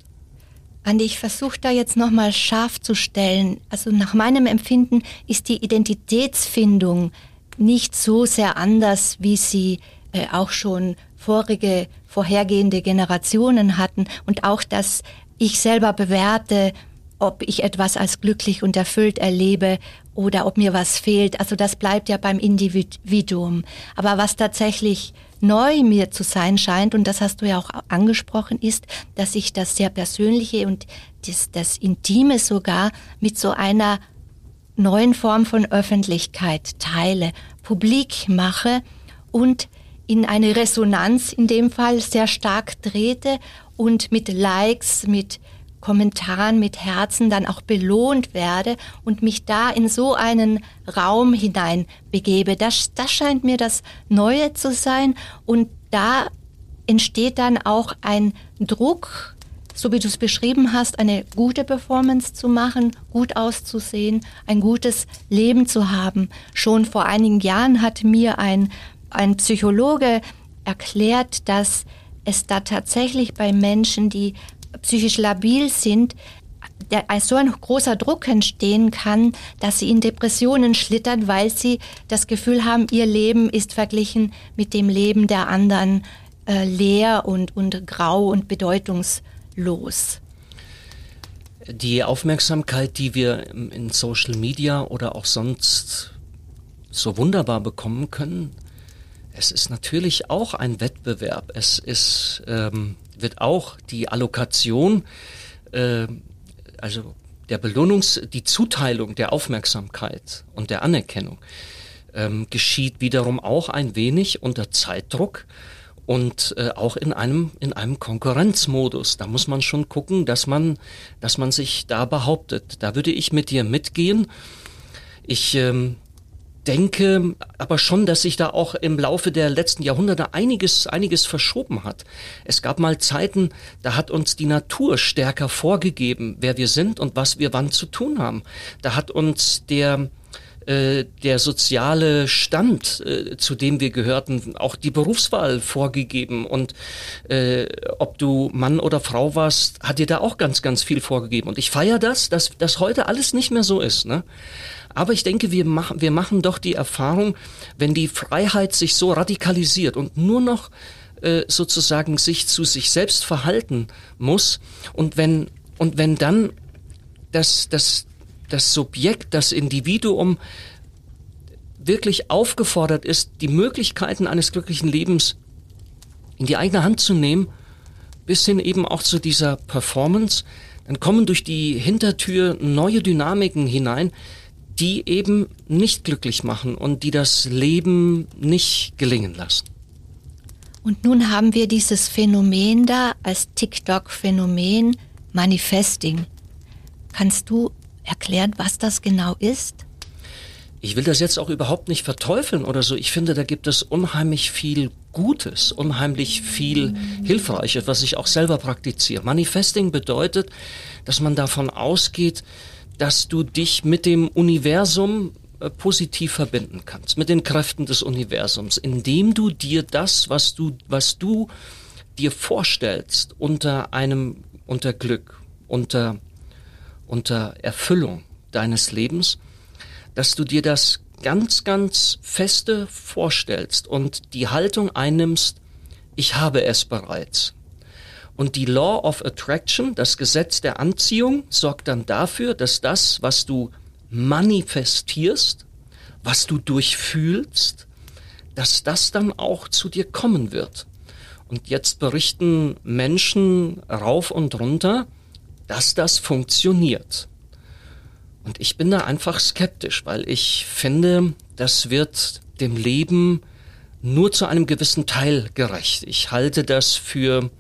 Andi, ich versuche da jetzt nochmal scharf zu stellen. Also nach meinem Empfinden ist die Identitätsfindung nicht so sehr anders, wie sie äh, auch schon vorige, vorhergehende Generationen hatten. Und auch, dass ich selber bewerte, ob ich etwas als glücklich und erfüllt erlebe oder ob mir was fehlt. Also das bleibt ja beim Individuum. Aber was tatsächlich neu mir zu sein scheint, und das hast du ja auch angesprochen, ist, dass ich das sehr Persönliche und das, das Intime sogar mit so einer neuen Form von Öffentlichkeit teile, publik mache und in eine Resonanz in dem Fall sehr stark trete und mit Likes, mit Kommentaren mit Herzen dann auch belohnt werde und mich da in so einen Raum hinein begebe. Das, das scheint mir das Neue zu sein und da entsteht dann auch ein Druck, so wie du es beschrieben hast, eine gute Performance zu machen, gut auszusehen, ein gutes Leben zu haben. Schon vor einigen Jahren hat mir ein, ein Psychologe erklärt, dass es da tatsächlich bei Menschen, die psychisch labil sind, der, so ein großer Druck entstehen kann, dass sie in Depressionen schlittern, weil sie das Gefühl haben, ihr Leben ist verglichen mit dem Leben der anderen äh, leer und, und grau und bedeutungslos. Die Aufmerksamkeit, die wir in Social Media oder auch sonst so wunderbar bekommen können, es ist natürlich auch ein Wettbewerb. Es ist, ähm, wird auch die Allokation, äh, also der Belohnungs-, die Zuteilung der Aufmerksamkeit und der Anerkennung ähm, geschieht wiederum auch ein wenig unter Zeitdruck und äh, auch in einem in einem Konkurrenzmodus. Da muss man schon gucken, dass man dass man sich da behauptet. Da würde ich mit dir mitgehen. Ich ähm, denke aber schon, dass sich da auch im Laufe der letzten Jahrhunderte einiges, einiges verschoben hat. Es gab mal Zeiten, da hat uns die Natur stärker vorgegeben, wer wir sind und was wir wann zu tun haben. Da hat uns der, äh, der soziale Stand, äh, zu dem wir gehörten, auch die Berufswahl vorgegeben. Und äh, ob du Mann oder Frau warst, hat dir da auch ganz, ganz viel vorgegeben. Und ich feiere das, dass das heute alles nicht mehr so ist. Ne? Aber ich denke, wir machen, wir machen doch die Erfahrung, wenn die Freiheit sich so radikalisiert und nur noch äh, sozusagen sich zu sich selbst verhalten muss und wenn, und wenn dann das, das, das Subjekt, das Individuum wirklich aufgefordert ist, die Möglichkeiten eines glücklichen Lebens in die eigene Hand zu nehmen, bis hin eben auch zu dieser Performance, dann kommen durch die Hintertür neue Dynamiken hinein, die eben nicht glücklich machen und die das Leben nicht gelingen lassen. Und nun haben wir dieses Phänomen da als TikTok-Phänomen Manifesting. Kannst du erklären, was das genau ist? Ich will das jetzt auch überhaupt nicht verteufeln oder so. Ich finde, da gibt es unheimlich viel Gutes, unheimlich viel Hilfreiches, was ich auch selber praktiziere. Manifesting bedeutet, dass man davon ausgeht, dass du dich mit dem Universum äh, positiv verbinden kannst, mit den Kräften des Universums, indem du dir das, was du, was du dir vorstellst, unter einem, unter Glück, unter, unter Erfüllung deines Lebens, dass du dir das ganz, ganz feste vorstellst und die Haltung einnimmst, ich habe es bereits. Und die Law of Attraction, das Gesetz der Anziehung, sorgt dann dafür, dass das, was du manifestierst, was du durchfühlst, dass das dann auch zu dir kommen wird. Und jetzt berichten Menschen rauf und runter, dass das funktioniert. Und ich bin da einfach skeptisch, weil ich finde, das wird dem Leben nur zu einem gewissen Teil gerecht. Ich halte das für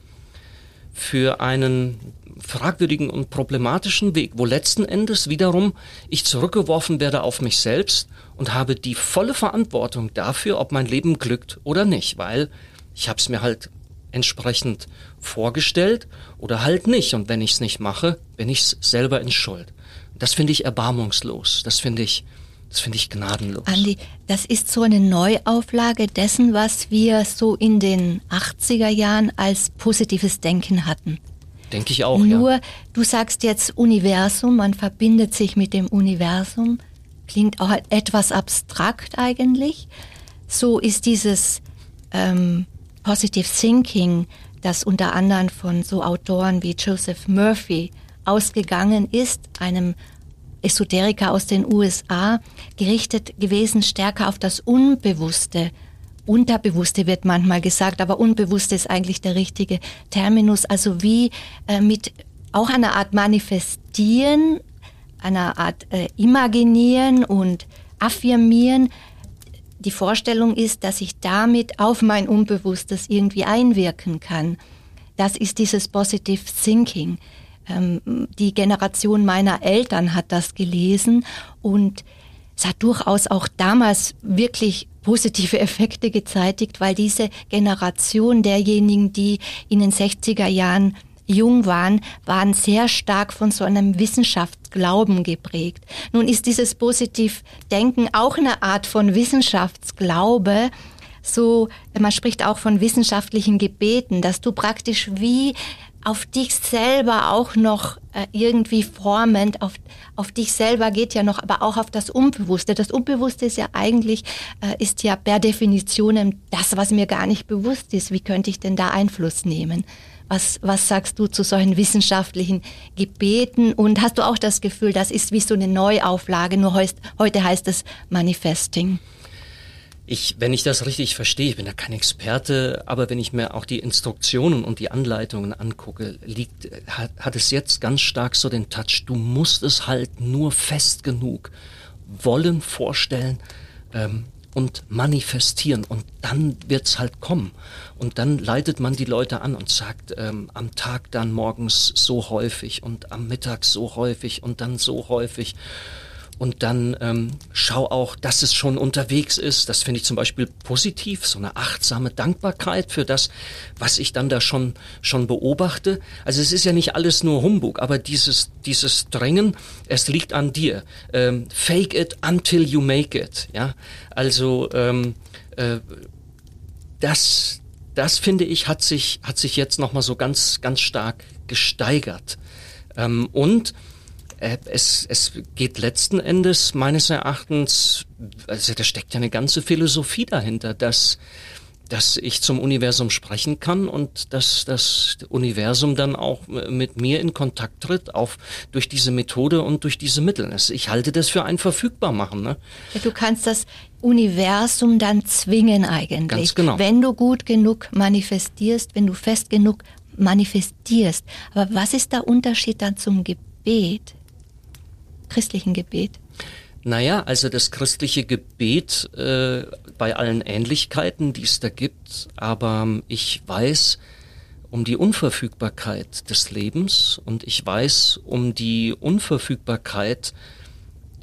für einen fragwürdigen und problematischen Weg, wo letzten Endes wiederum ich zurückgeworfen werde auf mich selbst und habe die volle Verantwortung dafür, ob mein Leben glückt oder nicht, weil ich habe es mir halt entsprechend vorgestellt oder halt nicht. Und wenn ich es nicht mache, bin ich selber in Schuld. Das finde ich erbarmungslos. Das finde ich das finde ich gnadenlos. Andi, das ist so eine Neuauflage dessen, was wir so in den 80er Jahren als positives Denken hatten. Denke ich auch, Nur, ja. du sagst jetzt Universum, man verbindet sich mit dem Universum. Klingt auch etwas abstrakt eigentlich. So ist dieses ähm, Positive Thinking, das unter anderem von so Autoren wie Joseph Murphy ausgegangen ist, einem Esoteriker aus den USA gerichtet gewesen stärker auf das Unbewusste. Unterbewusste wird manchmal gesagt, aber Unbewusste ist eigentlich der richtige Terminus. Also wie äh, mit auch einer Art Manifestieren, einer Art äh, Imaginieren und Affirmieren. Die Vorstellung ist, dass ich damit auf mein Unbewusstes irgendwie einwirken kann. Das ist dieses Positive Thinking. Ähm, die Generation meiner Eltern hat das gelesen und es hat durchaus auch damals wirklich positive Effekte gezeitigt, weil diese Generation derjenigen, die in den 60er Jahren jung waren, waren sehr stark von so einem Wissenschaftsglauben geprägt. Nun ist dieses Positivdenken auch eine Art von Wissenschaftsglaube, so, man spricht auch von wissenschaftlichen Gebeten, dass du praktisch wie auf dich selber auch noch äh, irgendwie formend, auf, auf dich selber geht ja noch, aber auch auf das Unbewusste. Das Unbewusste ist ja eigentlich, äh, ist ja per Definition das, was mir gar nicht bewusst ist. Wie könnte ich denn da Einfluss nehmen? Was, was sagst du zu solchen wissenschaftlichen Gebeten? Und hast du auch das Gefühl, das ist wie so eine Neuauflage, nur heust, heute heißt es Manifesting? Ich, wenn ich das richtig verstehe, ich bin da kein Experte, aber wenn ich mir auch die Instruktionen und die Anleitungen angucke, liegt, hat, hat es jetzt ganz stark so den Touch, du musst es halt nur fest genug wollen, vorstellen, ähm, und manifestieren und dann wird's halt kommen. Und dann leitet man die Leute an und sagt, ähm, am Tag dann morgens so häufig und am Mittag so häufig und dann so häufig und dann ähm, schau auch, dass es schon unterwegs ist. Das finde ich zum Beispiel positiv, so eine achtsame Dankbarkeit für das, was ich dann da schon schon beobachte. Also es ist ja nicht alles nur Humbug, aber dieses dieses Drängen, es liegt an dir. Ähm, fake it until you make it. Ja, also ähm, äh, das das finde ich hat sich hat sich jetzt noch mal so ganz ganz stark gesteigert ähm, und es, es geht letzten Endes meines Erachtens, also da steckt ja eine ganze Philosophie dahinter, dass dass ich zum Universum sprechen kann und dass das Universum dann auch mit mir in Kontakt tritt, auf, durch diese Methode und durch diese Mittel. Ich halte das für ein verfügbar machen. Ne? Ja, du kannst das Universum dann zwingen eigentlich. Ganz genau. Wenn du gut genug manifestierst, wenn du fest genug manifestierst. Aber was ist der Unterschied dann zum Gebet? Christlichen Gebet? Naja, also das christliche Gebet äh, bei allen Ähnlichkeiten, die es da gibt, aber ich weiß um die Unverfügbarkeit des Lebens und ich weiß um die Unverfügbarkeit,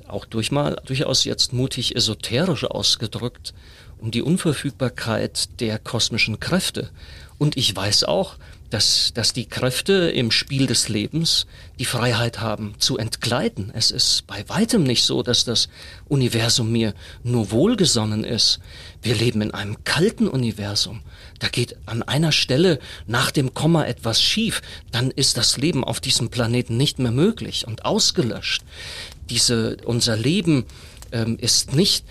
auch durch mal, durchaus jetzt mutig esoterisch ausgedrückt, um die Unverfügbarkeit der kosmischen Kräfte. Und ich weiß auch, dass, dass die Kräfte im Spiel des Lebens die Freiheit haben zu entgleiten. Es ist bei weitem nicht so, dass das Universum mir nur wohlgesonnen ist. Wir leben in einem kalten Universum. Da geht an einer Stelle nach dem Komma etwas schief, dann ist das Leben auf diesem Planeten nicht mehr möglich und ausgelöscht. Diese, unser Leben ähm, ist nicht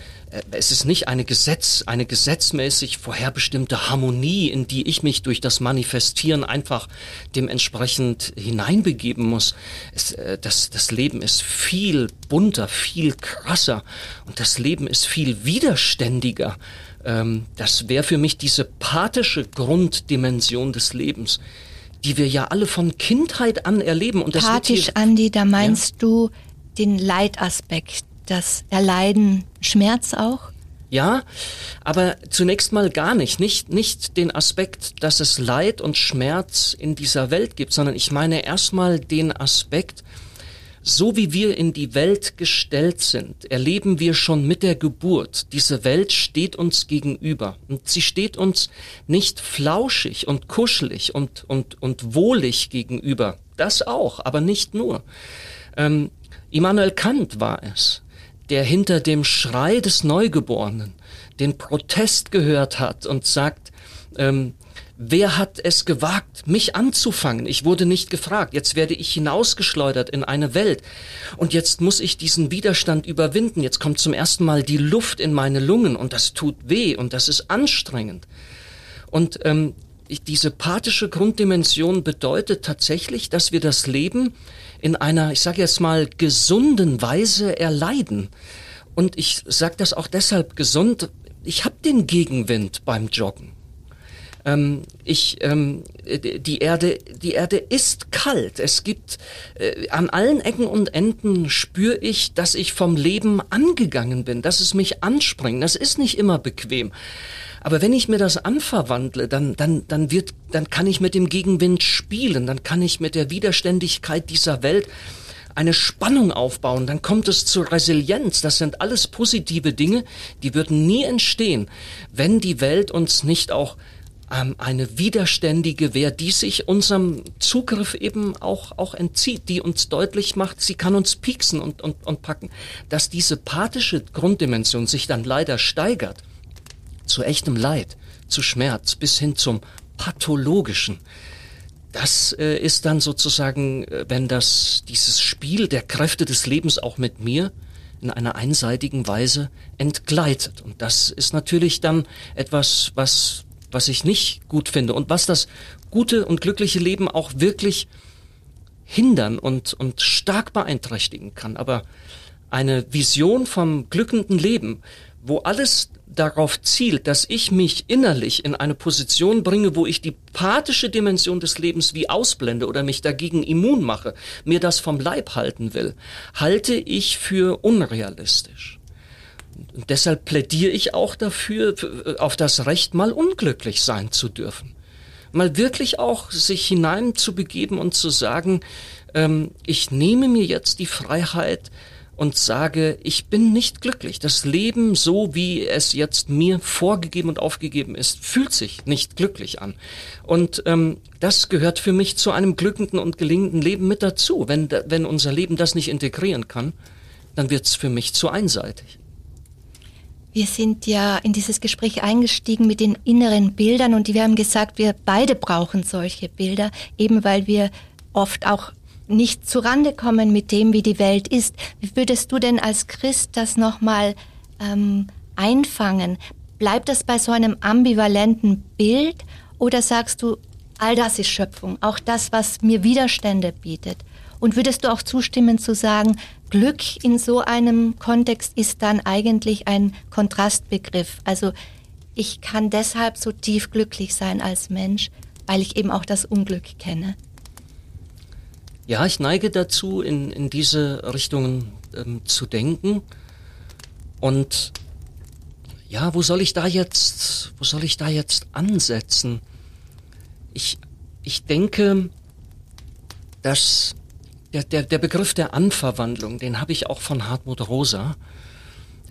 es ist nicht eine Gesetz, eine gesetzmäßig vorherbestimmte Harmonie, in die ich mich durch das Manifestieren einfach dementsprechend hineinbegeben muss. Es, äh, das, das Leben ist viel bunter, viel krasser und das Leben ist viel widerständiger. Ähm, das wäre für mich diese pathische Grunddimension des Lebens, die wir ja alle von Kindheit an erleben. Und das Pathisch, Andi, da meinst ja? du den Leitaspekt das Erleiden Schmerz auch? Ja, aber zunächst mal gar nicht. Nicht, nicht den Aspekt, dass es Leid und Schmerz in dieser Welt gibt, sondern ich meine erstmal den Aspekt, so wie wir in die Welt gestellt sind, erleben wir schon mit der Geburt. Diese Welt steht uns gegenüber. Und sie steht uns nicht flauschig und kuschelig und, und, und wohlig gegenüber. Das auch, aber nicht nur. Ähm, Immanuel Kant war es, der hinter dem Schrei des Neugeborenen den Protest gehört hat und sagt, ähm, wer hat es gewagt, mich anzufangen? Ich wurde nicht gefragt. Jetzt werde ich hinausgeschleudert in eine Welt. Und jetzt muss ich diesen Widerstand überwinden. Jetzt kommt zum ersten Mal die Luft in meine Lungen und das tut weh und das ist anstrengend. Und ähm, diese pathische Grunddimension bedeutet tatsächlich, dass wir das Leben in einer, ich sage jetzt mal, gesunden Weise erleiden. Und ich sage das auch deshalb gesund, ich habe den Gegenwind beim Joggen. Ähm, ich, ähm, die Erde, die Erde ist kalt. Es gibt äh, an allen Ecken und Enden spüre ich, dass ich vom Leben angegangen bin, dass es mich anspringt. Das ist nicht immer bequem. Aber wenn ich mir das anverwandle, dann, dann, dann wird, dann kann ich mit dem Gegenwind spielen, dann kann ich mit der Widerständigkeit dieser Welt eine Spannung aufbauen, dann kommt es zur Resilienz. Das sind alles positive Dinge, die würden nie entstehen, wenn die Welt uns nicht auch ähm, eine widerständige Wehr, die sich unserem Zugriff eben auch, auch entzieht, die uns deutlich macht, sie kann uns pieksen und, und, und packen. Dass diese pathische Grunddimension sich dann leider steigert, zu echtem Leid, zu Schmerz, bis hin zum pathologischen, das äh, ist dann sozusagen, äh, wenn das dieses Spiel der Kräfte des Lebens auch mit mir in einer einseitigen Weise entgleitet. Und das ist natürlich dann etwas, was was ich nicht gut finde und was das gute und glückliche Leben auch wirklich hindern und und stark beeinträchtigen kann. Aber eine Vision vom glückenden Leben, wo alles darauf zielt, dass ich mich innerlich in eine Position bringe, wo ich die pathische Dimension des Lebens wie ausblende oder mich dagegen immun mache, mir das vom Leib halten will, halte ich für unrealistisch. Und deshalb plädiere ich auch dafür, auf das Recht, mal unglücklich sein zu dürfen. Mal wirklich auch sich hineinzubegeben und zu sagen, ähm, ich nehme mir jetzt die Freiheit, und sage, ich bin nicht glücklich. Das Leben, so wie es jetzt mir vorgegeben und aufgegeben ist, fühlt sich nicht glücklich an. Und ähm, das gehört für mich zu einem glückenden und gelingenden Leben mit dazu. Wenn, wenn unser Leben das nicht integrieren kann, dann wird es für mich zu einseitig. Wir sind ja in dieses Gespräch eingestiegen mit den inneren Bildern und wir haben gesagt, wir beide brauchen solche Bilder, eben weil wir oft auch nicht zurande kommen mit dem, wie die Welt ist. Wie würdest du denn als Christ das nochmal ähm, einfangen? Bleibt das bei so einem ambivalenten Bild oder sagst du, all das ist Schöpfung, auch das, was mir Widerstände bietet? Und würdest du auch zustimmen zu sagen, Glück in so einem Kontext ist dann eigentlich ein Kontrastbegriff? Also ich kann deshalb so tief glücklich sein als Mensch, weil ich eben auch das Unglück kenne. Ja, ich neige dazu, in, in diese Richtungen ähm, zu denken. Und ja, wo soll ich da jetzt, wo soll ich da jetzt ansetzen? Ich, ich denke, dass der, der, der Begriff der Anverwandlung, den habe ich auch von Hartmut Rosa.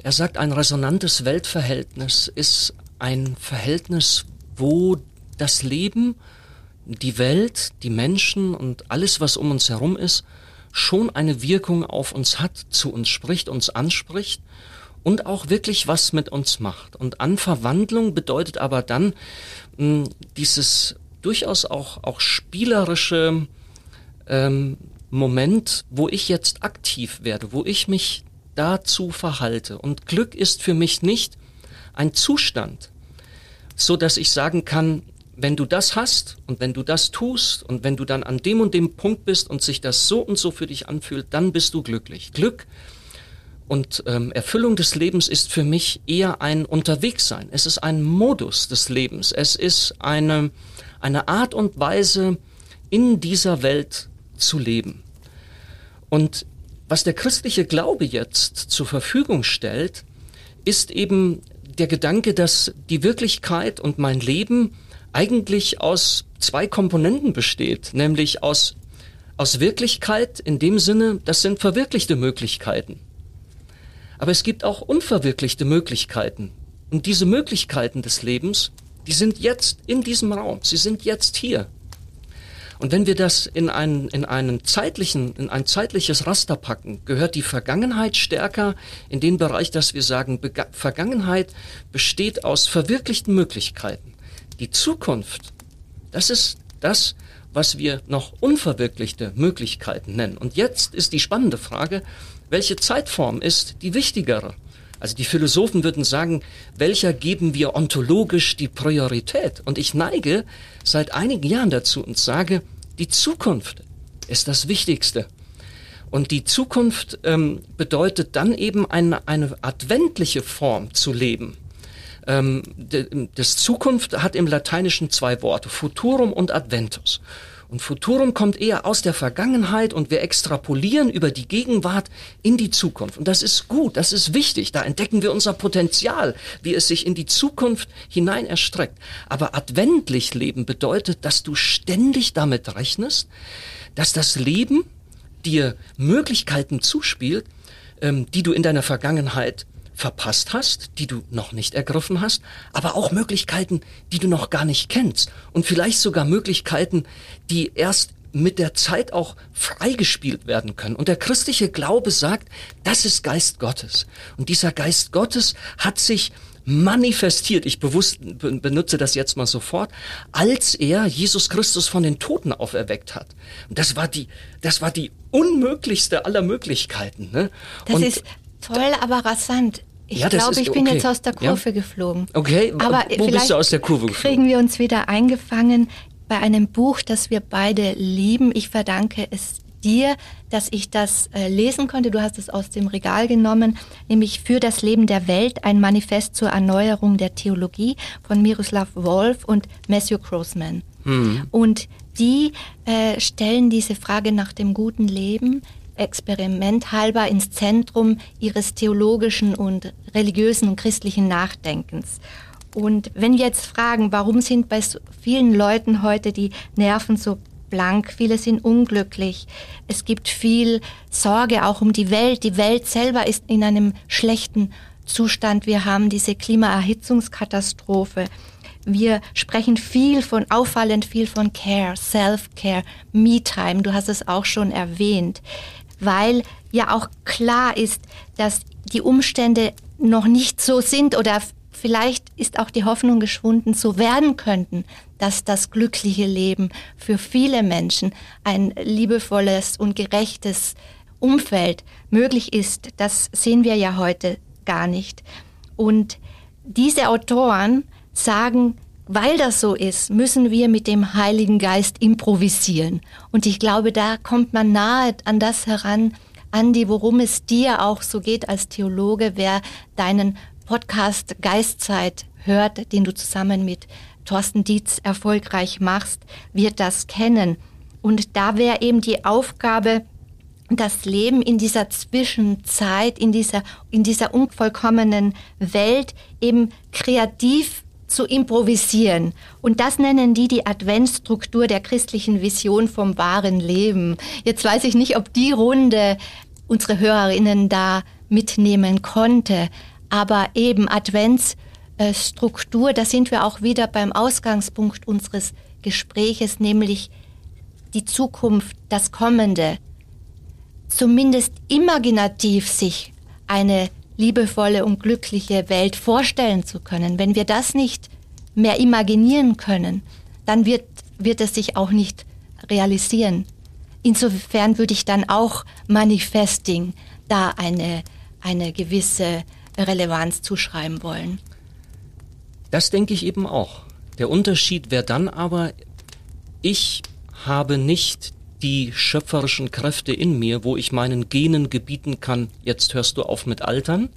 Er sagt, ein resonantes Weltverhältnis ist ein Verhältnis, wo das Leben die Welt, die Menschen und alles, was um uns herum ist, schon eine Wirkung auf uns hat, zu uns spricht, uns anspricht und auch wirklich was mit uns macht. Und Anverwandlung bedeutet aber dann mh, hm, dieses durchaus auch, auch spielerische ähm, Moment, wo ich jetzt aktiv werde, wo ich mich dazu verhalte. Und Glück ist für mich nicht ein Zustand, so dass ich sagen kann, wenn du das hast und wenn du das tust und wenn du dann an dem und dem Punkt bist und sich das so und so für dich anfühlt, dann bist du glücklich. Glück und ähm, Erfüllung des Lebens ist für mich eher ein Unterwegssein. Es ist ein Modus des Lebens. Es ist eine, eine Art und Weise, in dieser Welt zu leben. Und was der christliche Glaube jetzt zur Verfügung stellt, ist eben der Gedanke, dass die Wirklichkeit und mein Leben eigentlich aus zwei Komponenten besteht, nämlich aus, aus Wirklichkeit in dem Sinne, das sind verwirklichte Möglichkeiten. Aber es gibt auch unverwirklichte Möglichkeiten. Und diese Möglichkeiten des Lebens, die sind jetzt in diesem Raum, sie sind jetzt hier. Und wenn wir das in einen, in einen zeitlichen, in ein zeitliches Raster packen, gehört die Vergangenheit stärker in den Bereich, dass wir sagen, Bega Vergangenheit besteht aus verwirklichten Möglichkeiten. Die Zukunft, das ist das, was wir noch unverwirklichte Möglichkeiten nennen. Und jetzt ist die spannende Frage, welche Zeitform ist die wichtigere? Also die Philosophen würden sagen, welcher geben wir ontologisch die Priorität? Und ich neige seit einigen Jahren dazu und sage, die Zukunft ist das Wichtigste. Und die Zukunft ähm, bedeutet dann eben eine, eine adventliche Form zu leben Ähm, das Zukunft hat im Lateinischen zwei Worte, Futurum und Adventus. Und Futurum kommt eher aus der Vergangenheit und wir extrapolieren über die Gegenwart in die Zukunft. Und das ist gut, das ist wichtig. Da entdecken wir unser Potenzial, wie es sich in die Zukunft hinein erstreckt. Aber adventlich leben bedeutet, dass du ständig damit rechnest, dass das Leben dir Möglichkeiten zuspielt, ähm, die du in deiner Vergangenheit verpasst hast, die du noch nicht ergriffen hast, aber auch Möglichkeiten, die du noch gar nicht kennst und vielleicht sogar Möglichkeiten, die erst mit der Zeit auch freigespielt werden können. Und der christliche Glaube sagt, das ist Geist Gottes. Und dieser Geist Gottes hat sich manifestiert, ich bewusst benutze das jetzt mal sofort, als er Jesus Christus von den Toten auferweckt hat. Und das war die, das war die unmöglichste aller Möglichkeiten. Ne? Das Und ist toll, aber rasant. Ich Ja, glaube, ich bin okay. jetzt aus der Kurve Ja. geflogen. Okay, aber wo bist du aus der Kurve geflogen? kriegen wir uns wieder eingefangen bei einem Buch, das wir beide lieben. Ich verdanke es dir, dass ich das äh, lesen konnte. Du hast es aus dem Regal genommen, nämlich Für das Leben der Welt, ein Manifest zur Erneuerung der Theologie von Miroslav Wolf und Matthew Grossman. Und die äh, stellen diese Frage nach dem guten Leben experimenthalber ins Zentrum ihres theologischen und religiösen und christlichen Nachdenkens. Und wenn wir jetzt fragen, warum sind bei so vielen Leuten heute die Nerven so blank, viele sind unglücklich, es gibt viel Sorge auch um die Welt, die Welt selber ist in einem schlechten Zustand, wir haben diese Klimaerhitzungskatastrophe, wir sprechen viel von, auffallend viel von Care, Self-Care, Me-Time, du hast es auch schon erwähnt, weil ja auch klar ist, dass die Umstände noch nicht so sind oder vielleicht ist auch die Hoffnung geschwunden, so werden könnten, dass das glückliche Leben für viele Menschen ein liebevolles und gerechtes Umfeld möglich ist. Das sehen wir ja heute gar nicht. Und diese Autoren sagen, weil das so ist, müssen wir mit dem Heiligen Geist improvisieren. Und ich glaube, da kommt man nahe an das heran, Andi, worum es dir auch so geht als Theologe, wer deinen Podcast Geistzeit hört, den du zusammen mit Thorsten Dietz erfolgreich machst, wird das kennen. Und da wäre eben die Aufgabe, das Leben in dieser Zwischenzeit, in dieser, in dieser unvollkommenen Welt eben kreativ zu improvisieren. Und das nennen die die Adventsstruktur der christlichen Vision vom wahren Leben. Jetzt weiß ich nicht, ob die Runde unsere Hörerinnen da mitnehmen konnte, aber eben Adventsstruktur, da sind wir auch wieder beim Ausgangspunkt unseres Gespräches, nämlich die Zukunft, das Kommende, zumindest imaginativ sich eine liebevolle und glückliche Welt vorstellen zu können. Wenn wir das nicht mehr imaginieren können, dann wird, wird es sich auch nicht realisieren. Insofern würde ich dann auch Manifesting da eine, eine gewisse Relevanz zuschreiben wollen. Das denke ich eben auch. Der Unterschied wäre dann aber, ich habe nicht die schöpferischen Kräfte in mir, wo ich meinen Genen gebieten kann, jetzt hörst du auf mit Altern.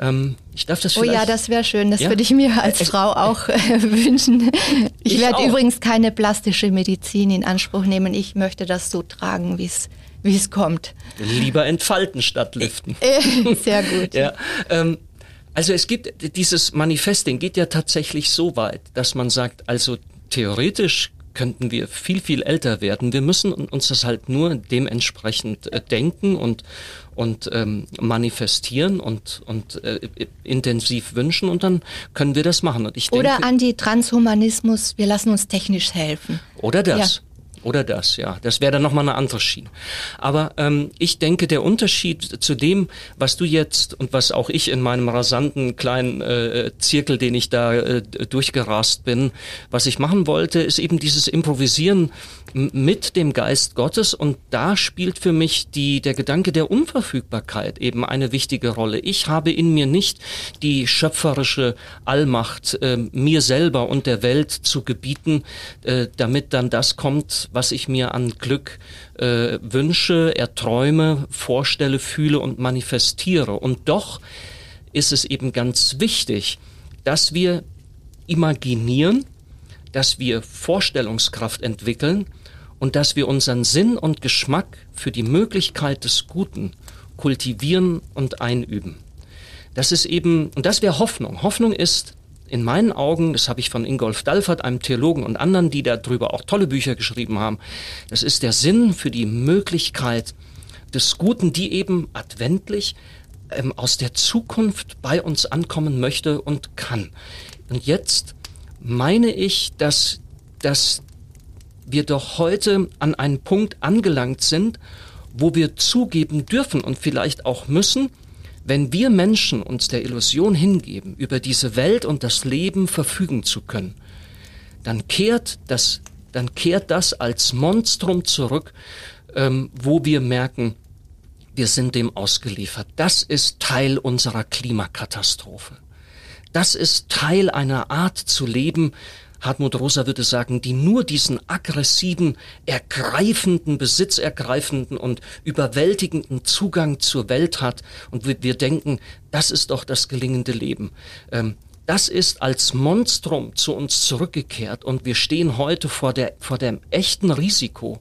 Ähm, ich darf das Oh ja, das wäre schön. Das Ja? würde ich mir als Es- Frau auch äh, wünschen. Ich, Ich werde übrigens keine plastische Medizin in Anspruch nehmen. Ich möchte das so tragen, wie es wie es kommt. Lieber entfalten statt liften. Äh, Sehr gut. Ja, ähm, also es gibt dieses Manifesting geht ja tatsächlich so weit, dass man sagt, also theoretisch könnten wir viel viel älter werden. Wir müssen uns das halt nur dementsprechend äh, denken und und ähm, manifestieren und und äh, intensiv wünschen und dann können wir das machen. Und ich denke, Oder Anti-Transhumanismus, wir lassen uns technisch helfen. Oder das. Oder das, ja. Das wäre dann nochmal eine andere Schiene. Aber ähm, ich denke, der Unterschied zu dem, was du jetzt und was auch ich in meinem rasanten kleinen äh, Zirkel, den ich da äh, durchgerast bin, was ich machen wollte, ist eben dieses Improvisieren mit dem Geist Gottes. Und da spielt für mich die, der Gedanke der Unverfügbarkeit eben eine wichtige Rolle. Ich habe in mir nicht die schöpferische Allmacht, äh, mir selber und der Welt zu gebieten, äh, damit dann das kommt, was ich mir an Glück äh, wünsche, erträume, vorstelle, fühle und manifestiere. Und doch ist es eben ganz wichtig, dass wir imaginieren, dass wir Vorstellungskraft entwickeln und dass wir unseren Sinn und Geschmack für die Möglichkeit des Guten kultivieren und einüben. Das ist eben, und das wäre Hoffnung. Hoffnung ist in meinen Augen, das habe ich von Ingolf Dalfert, einem Theologen und anderen, die darüber auch tolle Bücher geschrieben haben, das ist der Sinn für die Möglichkeit des Guten, die eben adventlich ähm, aus der Zukunft bei uns ankommen möchte und kann. Und jetzt meine ich, dass, dass wir doch heute an einen Punkt angelangt sind, wo wir zugeben dürfen und vielleicht auch müssen, wenn wir Menschen uns der Illusion hingeben, über diese Welt und das Leben verfügen zu können, dann kehrt das, dann kehrt das als Monstrum zurück, ähm, wo wir merken, wir sind dem ausgeliefert. Das ist Teil unserer Klimakatastrophe. Das ist Teil einer Art zu leben, Hartmut Rosa würde sagen, die nur diesen aggressiven, ergreifenden, besitzergreifenden und überwältigenden Zugang zur Welt hat. Und wir, wir denken, das ist doch das gelingende Leben. Ähm, das ist als Monstrum zu uns zurückgekehrt und wir stehen heute vor, der, vor dem echten Risiko,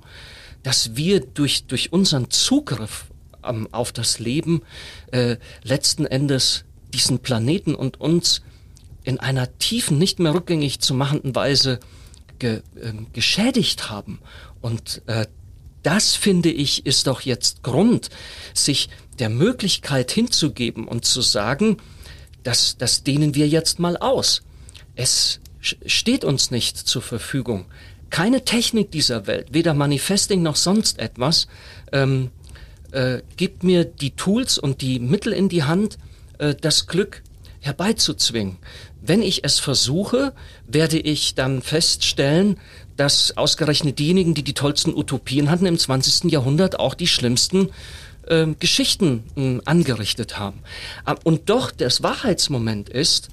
dass wir durch, durch unseren Zugriff ähm, auf das Leben äh, letzten Endes diesen Planeten und uns in einer tiefen, nicht mehr rückgängig zu machenden Weise ge, äh, geschädigt haben. Und äh, das, finde ich, ist doch jetzt Grund, sich der Möglichkeit hinzugeben und zu sagen, das, das dehnen wir jetzt mal aus. Es steht uns nicht zur Verfügung. Keine Technik dieser Welt, weder Manifesting noch sonst etwas, ähm, äh, gibt mir die Tools und die Mittel in die Hand, äh, das Glück herbeizuzwingen. Wenn ich es versuche, werde ich dann feststellen, dass ausgerechnet diejenigen, die die tollsten Utopien hatten im 20. Jahrhundert, auch die schlimmsten äh, Geschichten äh, angerichtet haben. Ah, und doch das Wahrheitsmoment ist,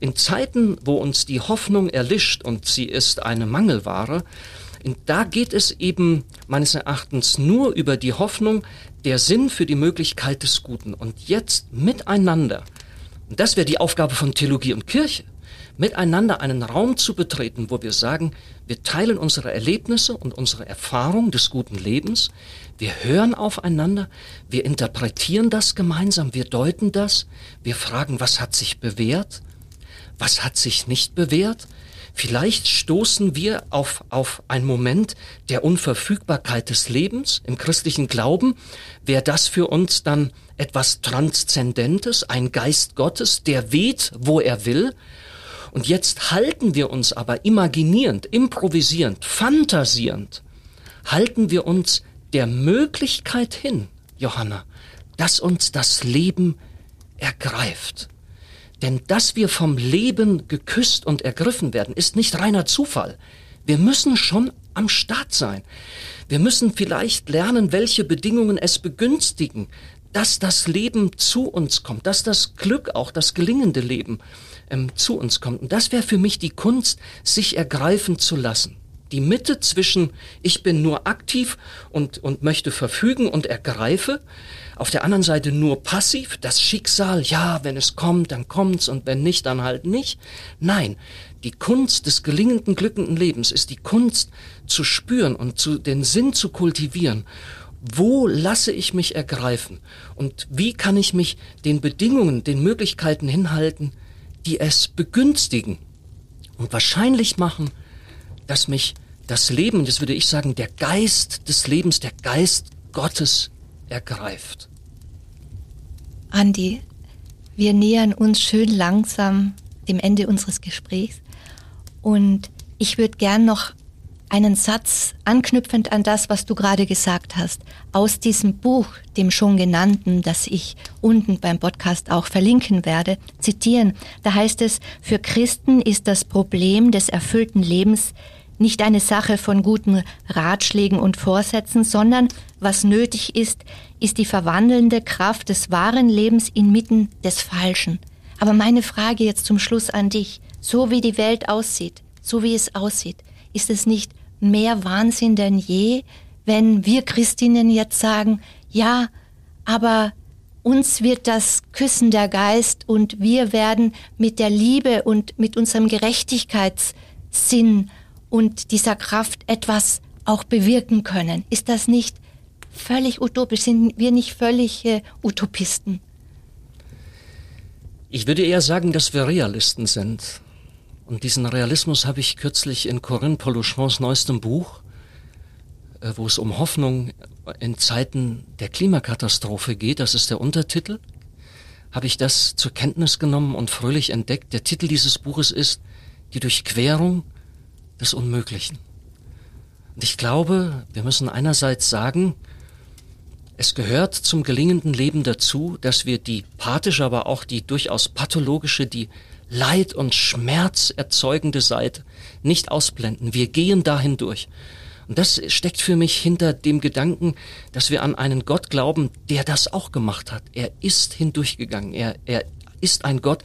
in Zeiten, wo uns die Hoffnung erlischt und sie ist eine Mangelware, da geht es eben meines Erachtens nur über die Hoffnung, der Sinn für die Möglichkeit des Guten. Und jetzt miteinander und das wäre die Aufgabe von Theologie und Kirche, miteinander einen Raum zu betreten, wo wir sagen, wir teilen unsere Erlebnisse und unsere Erfahrung des guten Lebens, wir hören aufeinander, wir interpretieren das gemeinsam, wir deuten das, wir fragen, was hat sich bewährt, was hat sich nicht bewährt, Vielleicht stoßen wir auf, auf einen Moment der Unverfügbarkeit des Lebens im christlichen Glauben. Wäre das für uns dann etwas Transzendentes, ein Geist Gottes, der weht, wo er will? Und jetzt halten wir uns aber imaginierend, improvisierend, fantasierend, halten wir uns der Möglichkeit hin, Johanna, dass uns das Leben ergreift. Denn dass wir vom Leben geküsst und ergriffen werden, ist nicht reiner Zufall. Wir müssen schon am Start sein. Wir müssen vielleicht lernen, welche Bedingungen es begünstigen, dass das Leben zu uns kommt, dass das Glück, auch das gelingende Leben ähm, zu uns kommt. Und das wäre für mich die Kunst, sich ergreifen zu lassen. Die Mitte zwischen ich bin nur aktiv und, und möchte verfügen und ergreife auf der anderen Seite nur passiv, das Schicksal, ja, wenn es kommt, dann kommt's und wenn nicht, dann halt nicht. Nein, die Kunst des gelingenden, glückenden Lebens ist die Kunst zu spüren und zu, den Sinn zu kultivieren. Wo lasse ich mich ergreifen? Und wie kann ich mich den Bedingungen, den Möglichkeiten hinhalten, die es begünstigen und wahrscheinlich machen, dass mich das Leben, das würde ich sagen, der Geist des Lebens, der Geist Gottes ergreift. Andi, wir nähern uns schön langsam dem Ende unseres Gesprächs und ich würde gern noch einen Satz anknüpfend an das, was du gerade gesagt hast, aus diesem Buch, dem schon genannten, das ich unten beim Podcast auch verlinken werde, zitieren. Da heißt es, für Christen ist das Problem des erfüllten Lebens nicht eine Sache von guten Ratschlägen und Vorsätzen, sondern was nötig ist, ist die verwandelnde Kraft des wahren Lebens inmitten des Falschen. Aber meine Frage jetzt zum Schluss an dich, so wie die Welt aussieht, so wie es aussieht, ist es nicht mehr Wahnsinn denn je, wenn wir Christinnen jetzt sagen, ja, aber uns wird das küssen der Geist und wir werden mit der Liebe und mit unserem Gerechtigkeitssinn und dieser Kraft etwas auch bewirken können. Ist das nicht völlig utopisch? Sind wir nicht völlige Utopisten? Ich würde eher sagen, dass wir Realisten sind. Und diesen Realismus habe ich kürzlich in Corinne Polochons neuestem Buch, äh, wo es um Hoffnung in Zeiten der Klimakatastrophe geht, das ist der Untertitel, habe ich das zur Kenntnis genommen und fröhlich entdeckt. Der Titel dieses Buches ist Die Durchquerung des Unmöglichen. Und ich glaube, wir müssen einerseits sagen, es gehört zum gelingenden Leben dazu, dass wir die pathische, aber auch die durchaus pathologische, die Leid und Schmerz erzeugende Seite nicht ausblenden. Wir gehen dahin durch. Und das steckt für mich hinter dem Gedanken, dass wir an einen Gott glauben, der das auch gemacht hat. Er ist hindurchgegangen. Er, er ist ein Gott,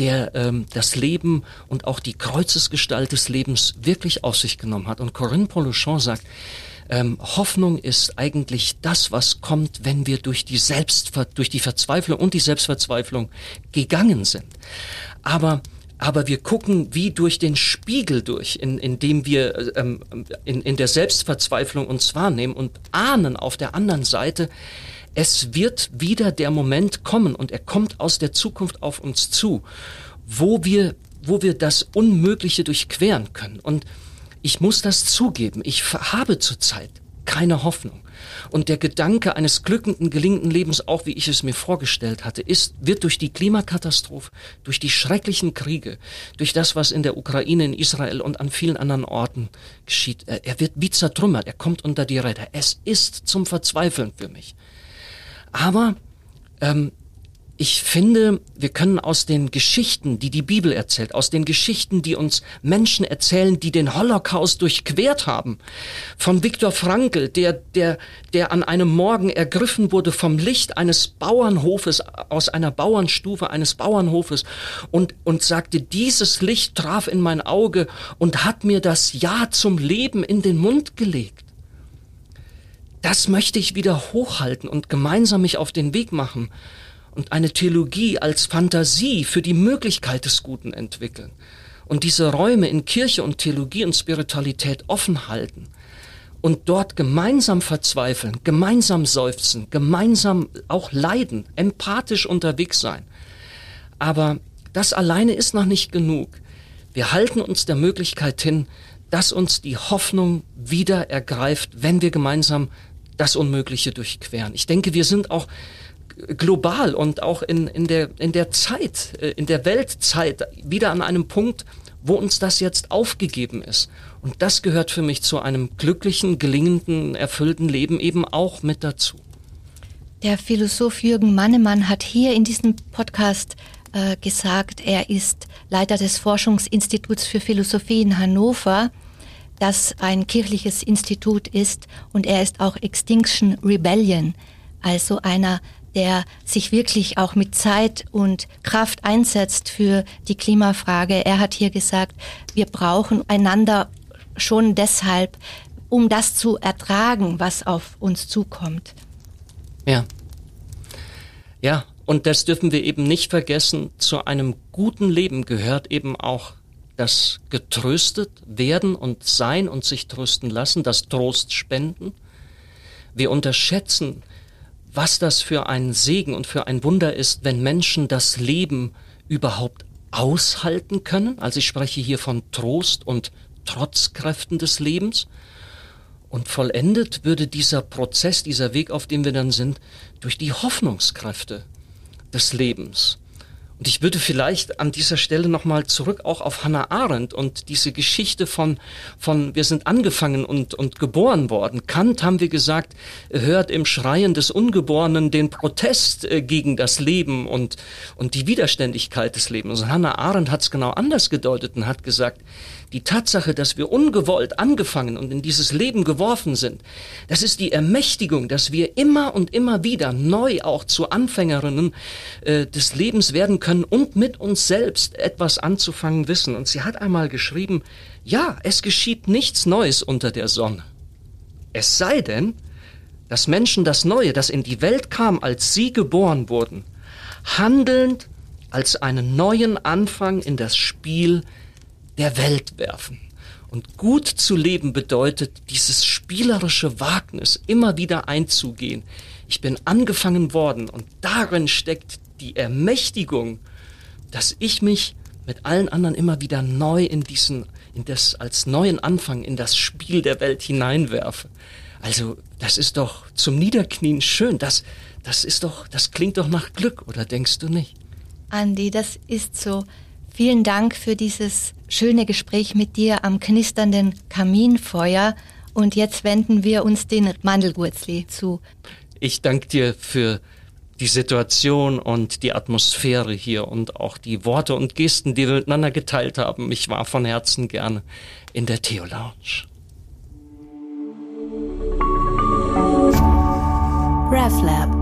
der ähm, das Leben und auch die Kreuzesgestalt des Lebens wirklich auf sich genommen hat. Und Corinne Polochon sagt, ähm, Hoffnung ist eigentlich das, was kommt, wenn wir durch die Selbstver durch die Verzweiflung und die Selbstverzweiflung gegangen sind. Aber aber wir gucken wie durch den Spiegel durch, in, in dem wir ähm, in, in der Selbstverzweiflung uns wahrnehmen und ahnen auf der anderen Seite, es wird wieder der Moment kommen und er kommt aus der Zukunft auf uns zu, wo wir, wo wir das Unmögliche durchqueren können. Und ich muss das zugeben, ich habe zurzeit keine Hoffnung. Und der Gedanke eines glückenden, gelingenden Lebens, auch wie ich es mir vorgestellt hatte, ist, wird durch die Klimakatastrophe, durch die schrecklichen Kriege, durch das, was in der Ukraine, in Israel und an vielen anderen Orten geschieht, er wird wie zertrümmert, er kommt unter die Räder. Es ist zum Verzweifeln für mich. Aber ähm, ich finde, wir können aus den Geschichten, die die Bibel erzählt, aus den Geschichten, die uns Menschen erzählen, die den Holocaust durchquert haben, von Viktor Frankl, der, der, der an einem Morgen ergriffen wurde vom Licht eines Bauernhofes, aus einer Bauernstufe eines Bauernhofes und, und sagte, dieses Licht traf in mein Auge und hat mir das Ja zum Leben in den Mund gelegt. Das möchte ich wieder hochhalten und gemeinsam mich auf den Weg machen und eine Theologie als Fantasie für die Möglichkeit des Guten entwickeln und diese Räume in Kirche und Theologie und Spiritualität offen halten und dort gemeinsam verzweifeln, gemeinsam seufzen, gemeinsam auch leiden, empathisch unterwegs sein. Aber das alleine ist noch nicht genug. Wir halten uns der Möglichkeit hin, dass uns die Hoffnung wieder ergreift, wenn wir gemeinsam das Unmögliche durchqueren. Ich denke, wir sind auch global und auch in, in, der, in der Zeit, äh, in der Weltzeit wieder an einem Punkt, wo uns das jetzt aufgegeben ist. Und das gehört für mich zu einem glücklichen, gelingenden, erfüllten Leben eben auch mit dazu. Der Philosoph Jürgen Mannemann hat hier in diesem Podcast äh, gesagt, er ist Leiter des Forschungsinstituts für Philosophie in Hannover, das ein kirchliches Institut ist, und er ist auch Extinction Rebellion, also einer der sich wirklich auch mit Zeit und Kraft einsetzt für die Klimafrage. Er hat hier gesagt, wir brauchen einander schon deshalb, um das zu ertragen, was auf uns zukommt. Ja. Ja, und das dürfen wir eben nicht vergessen. Zu einem guten Leben gehört eben auch das getröstet werden und sein und sich trösten lassen, das Trost spenden. Wir unterschätzen was das für ein Segen und für ein Wunder ist, wenn Menschen das Leben überhaupt aushalten können. Also ich spreche hier von Trost und Trotzkräften des Lebens. Und vollendet würde dieser Prozess, dieser Weg, auf dem wir dann sind, durch die Hoffnungskräfte des Lebens. Und ich würde vielleicht an dieser Stelle nochmal zurück auch auf Hannah Arendt und diese Geschichte von, von wir sind angefangen und, und geboren worden. Kant, haben wir gesagt, hört im Schreien des Ungeborenen den Protest äh, gegen das Leben und, und die Widerständigkeit des Lebens. Und Hannah Arendt hat es genau anders gedeutet und hat gesagt, die Tatsache, dass wir ungewollt angefangen und in dieses Leben geworfen sind, das ist die Ermächtigung, dass wir immer und immer wieder neu auch zu Anfängerinnen äh, des Lebens werden können und mit uns selbst etwas anzufangen wissen. Und sie hat einmal geschrieben, ja, es geschieht nichts Neues unter der Sonne. Es sei denn, dass Menschen das Neue, das in die Welt kam, als sie geboren wurden, handelnd als einen neuen Anfang in das Spiel der Welt werfen. Und gut zu leben bedeutet, dieses spielerische Wagnis immer wieder einzugehen. Ich bin angefangen worden und darin steckt die Ermächtigung, dass ich mich mit allen anderen immer wieder neu in diesen, in das, als neuen Anfang in das Spiel der Welt hineinwerfe. Also, das ist doch zum Niederknien schön. Das, das ist doch, das klingt doch nach Glück, oder denkst du nicht? Andi, das ist so. Vielen Dank für dieses schöne Gespräch mit dir am knisternden Kaminfeuer. Und jetzt wenden wir uns den Mandelgurzli zu. Ich danke dir für die Situation und die Atmosphäre hier und auch die Worte und Gesten, die wir miteinander geteilt haben. Ich war von Herzen gerne in der Theo Lounge. RefLab